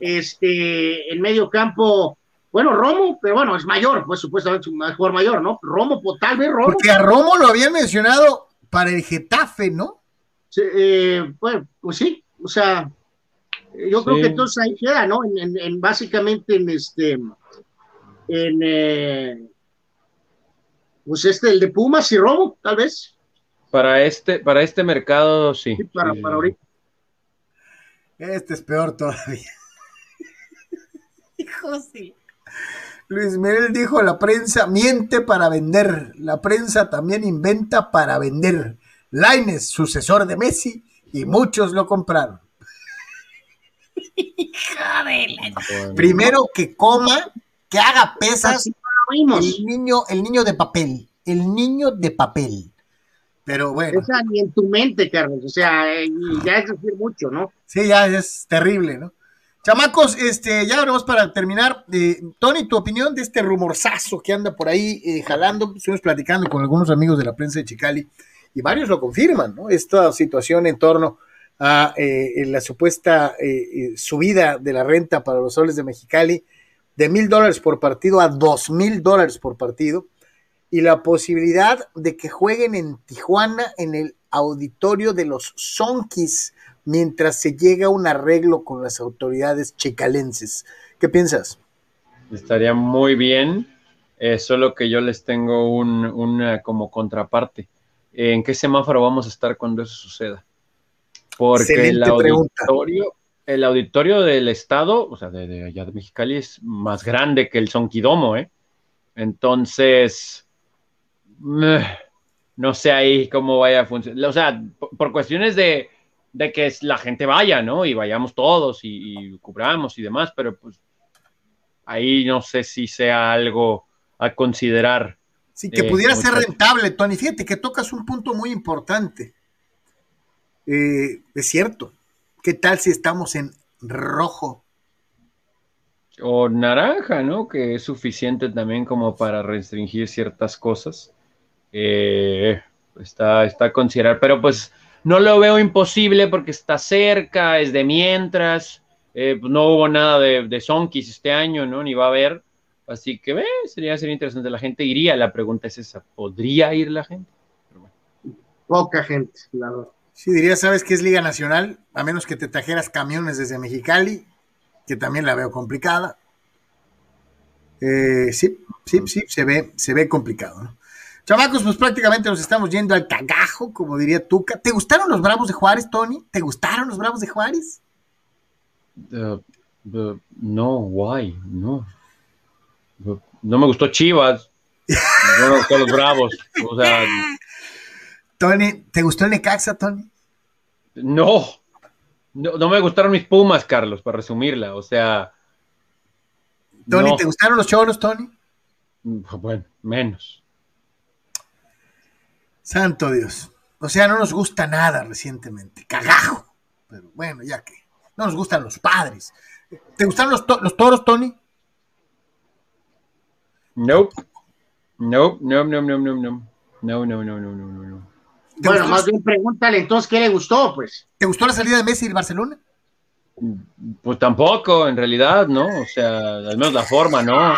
Este, en medio campo, bueno, Romo, pero bueno, es mayor, pues supuestamente un mejor mayor, ¿no? Romo, pues, tal vez Romo. Porque a Romo lo habían mencionado para el Getafe, ¿no? Sí, eh, bueno, pues sí, o sea, yo creo que entonces ahí queda, ¿no? En, básicamente en este, en, eh, pues este, el de Pumas y Robo, tal vez. Para este, para este mercado, sí. para, para ahorita. Este es peor todavía. <laughs> Hijo, sí. Luis Miguel dijo, la prensa miente para vender, la prensa también inventa para vender. Laines, sucesor de Messi, y muchos lo compraron. Primero que coma, que haga pesas. El niño, el niño de papel, el niño de papel. Pero bueno. Esa ni en tu mente, Carlos. O sea, eh, ya es decir mucho, ¿no? Sí, ya es terrible, ¿no? Chamacos, este, ya vamos para terminar. Eh, Tony, tu opinión de este rumorzazo que anda por ahí eh, jalando. Estuvimos platicando con algunos amigos de la prensa de Chicali y varios lo confirman, ¿no? Esta situación en torno a eh, la supuesta subida de la renta para los soles de Mexicali de mil dólares por partido a dos mil dólares por partido y la posibilidad de que jueguen en Tijuana en el auditorio de los Sonkis mientras se llega a un arreglo con las autoridades chicalenses. ¿Qué piensas? Estaría muy bien, solo que yo les tengo una como contraparte. ¿En qué semáforo vamos a estar cuando eso suceda? Porque el auditorio, el auditorio del estado, o sea, de, allá de Mexicali, es más grande que el Sonquidomo, ¿eh? Entonces, no sé ahí cómo vaya a funcionar. O sea, por, cuestiones de, que la gente vaya, ¿no? Y vayamos todos y, y, cubramos y demás, pero pues ahí no sé si sea algo, a considerar. Sí, que Eh, pudiera ser rentable, Tony. Fíjate que tocas un punto muy importante. Eh, es cierto. ¿Qué tal si estamos en rojo? O naranja, ¿no? Que es suficiente también como para restringir ciertas cosas. Eh, está, está a considerar, pero pues no lo veo imposible porque está cerca, es de mientras. Eh, pues, no hubo nada de, de Sonkis este año, ¿no? Ni va a haber. Así que eh, sería, sería interesante. La gente iría. La pregunta es esa: ¿podría ir la gente? Poca gente, la verdad. Sí, diría, ¿sabes qué es Liga Nacional? A menos que te trajeras camiones desde Mexicali, que también la veo complicada. Eh, sí, sí, sí, se ve, se ve complicado, ¿no? Chamacos, pues prácticamente nos estamos yendo al cagajo, como diría Tuca. ¿Te gustaron los Bravos de Juárez, Tony? ¿Te gustaron los Bravos de Juárez? Uh, uh, no, why? No. Uh, no me gustó Chivas. No me gustó los Bravos. O sea, Tony, ¿te gustó el Necaxa, Tony? no. No, no me gustaron mis Pumas, Carlos, para resumirla. O sea. Tony, no. ¿te gustaron los choros, Tony? Bueno, menos. Santo Dios. O sea, no nos gusta nada recientemente. Cagajo. Pero bueno, ya que. No nos gustan los padres. ¿Te gustaron los, to- los toros, Tony? Nope. Nope, no, no, no, no, no. No, no, no, no, no, no, no. ¿Te, Bueno, gustó, más bien pregúntale entonces qué le gustó, pues. ¿Te gustó la salida de Messi del Barcelona? Pues tampoco, en realidad, ¿no? O sea, al menos la forma, ¿no?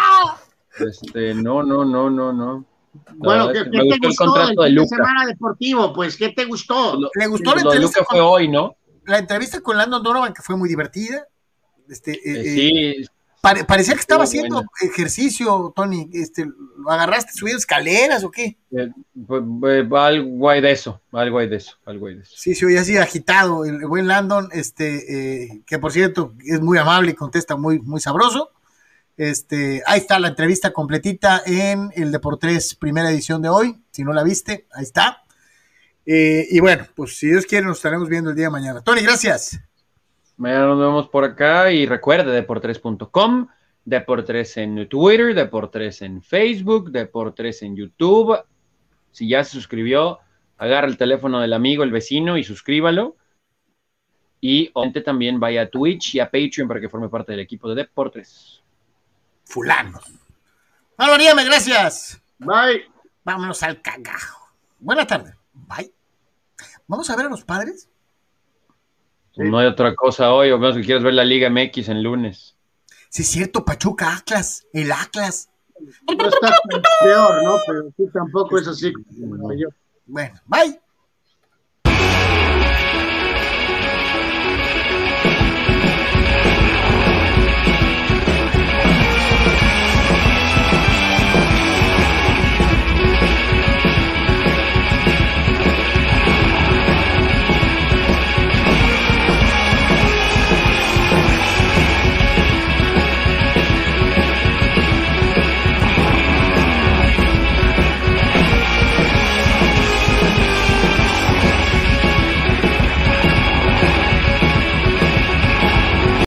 Este, no, no, no, no, no. La Bueno, ¿qué, qué te gustó el de del de Luca. semana deportivo? Pues, ¿qué te gustó? Lo, ¿Le gustó la lo de entrevista Luca con- fue hoy, ¿no? La entrevista con Landon Donovan, que fue muy divertida. Este, eh, Eh, eh, sí, pare- parecía que estaba haciendo buena. ejercicio, Tony. Este, ¿Lo agarraste subiendo escaleras o qué? eh, pues, eh, algo hay de eso, algo hay de eso, algo hay de eso. Sí, se oye así agitado. El buen Landon, este, eh, que por cierto es muy amable y contesta muy, muy sabroso. Este, ahí está la entrevista completita en el Deportes primera edición de hoy. Si no la viste, ahí está. Eh, y bueno, pues si Dios quiere, nos estaremos viendo el día de mañana. Tony, gracias. Mañana nos vemos por acá y recuerde deportres.com, Deportres en Twitter, Deportres en Facebook, Deportres en YouTube. Si ya se suscribió, agarra el teléfono del amigo, el vecino y suscríbalo. Y obviamente también vaya a Twitch y a Patreon para que forme parte del equipo de Deportes. Fulanos. Álvaro gracias. Bye. Vámonos al cagajo. Buena tarde. Bye. Vamos a ver a los padres. No hay otra cosa hoy, o menos que quieras ver la Liga MX en lunes. Sí, es cierto, Pachuca Atlas, el Atlas. No está peor, ¿no? Pero sí tampoco es así. como yo. Bueno, bye.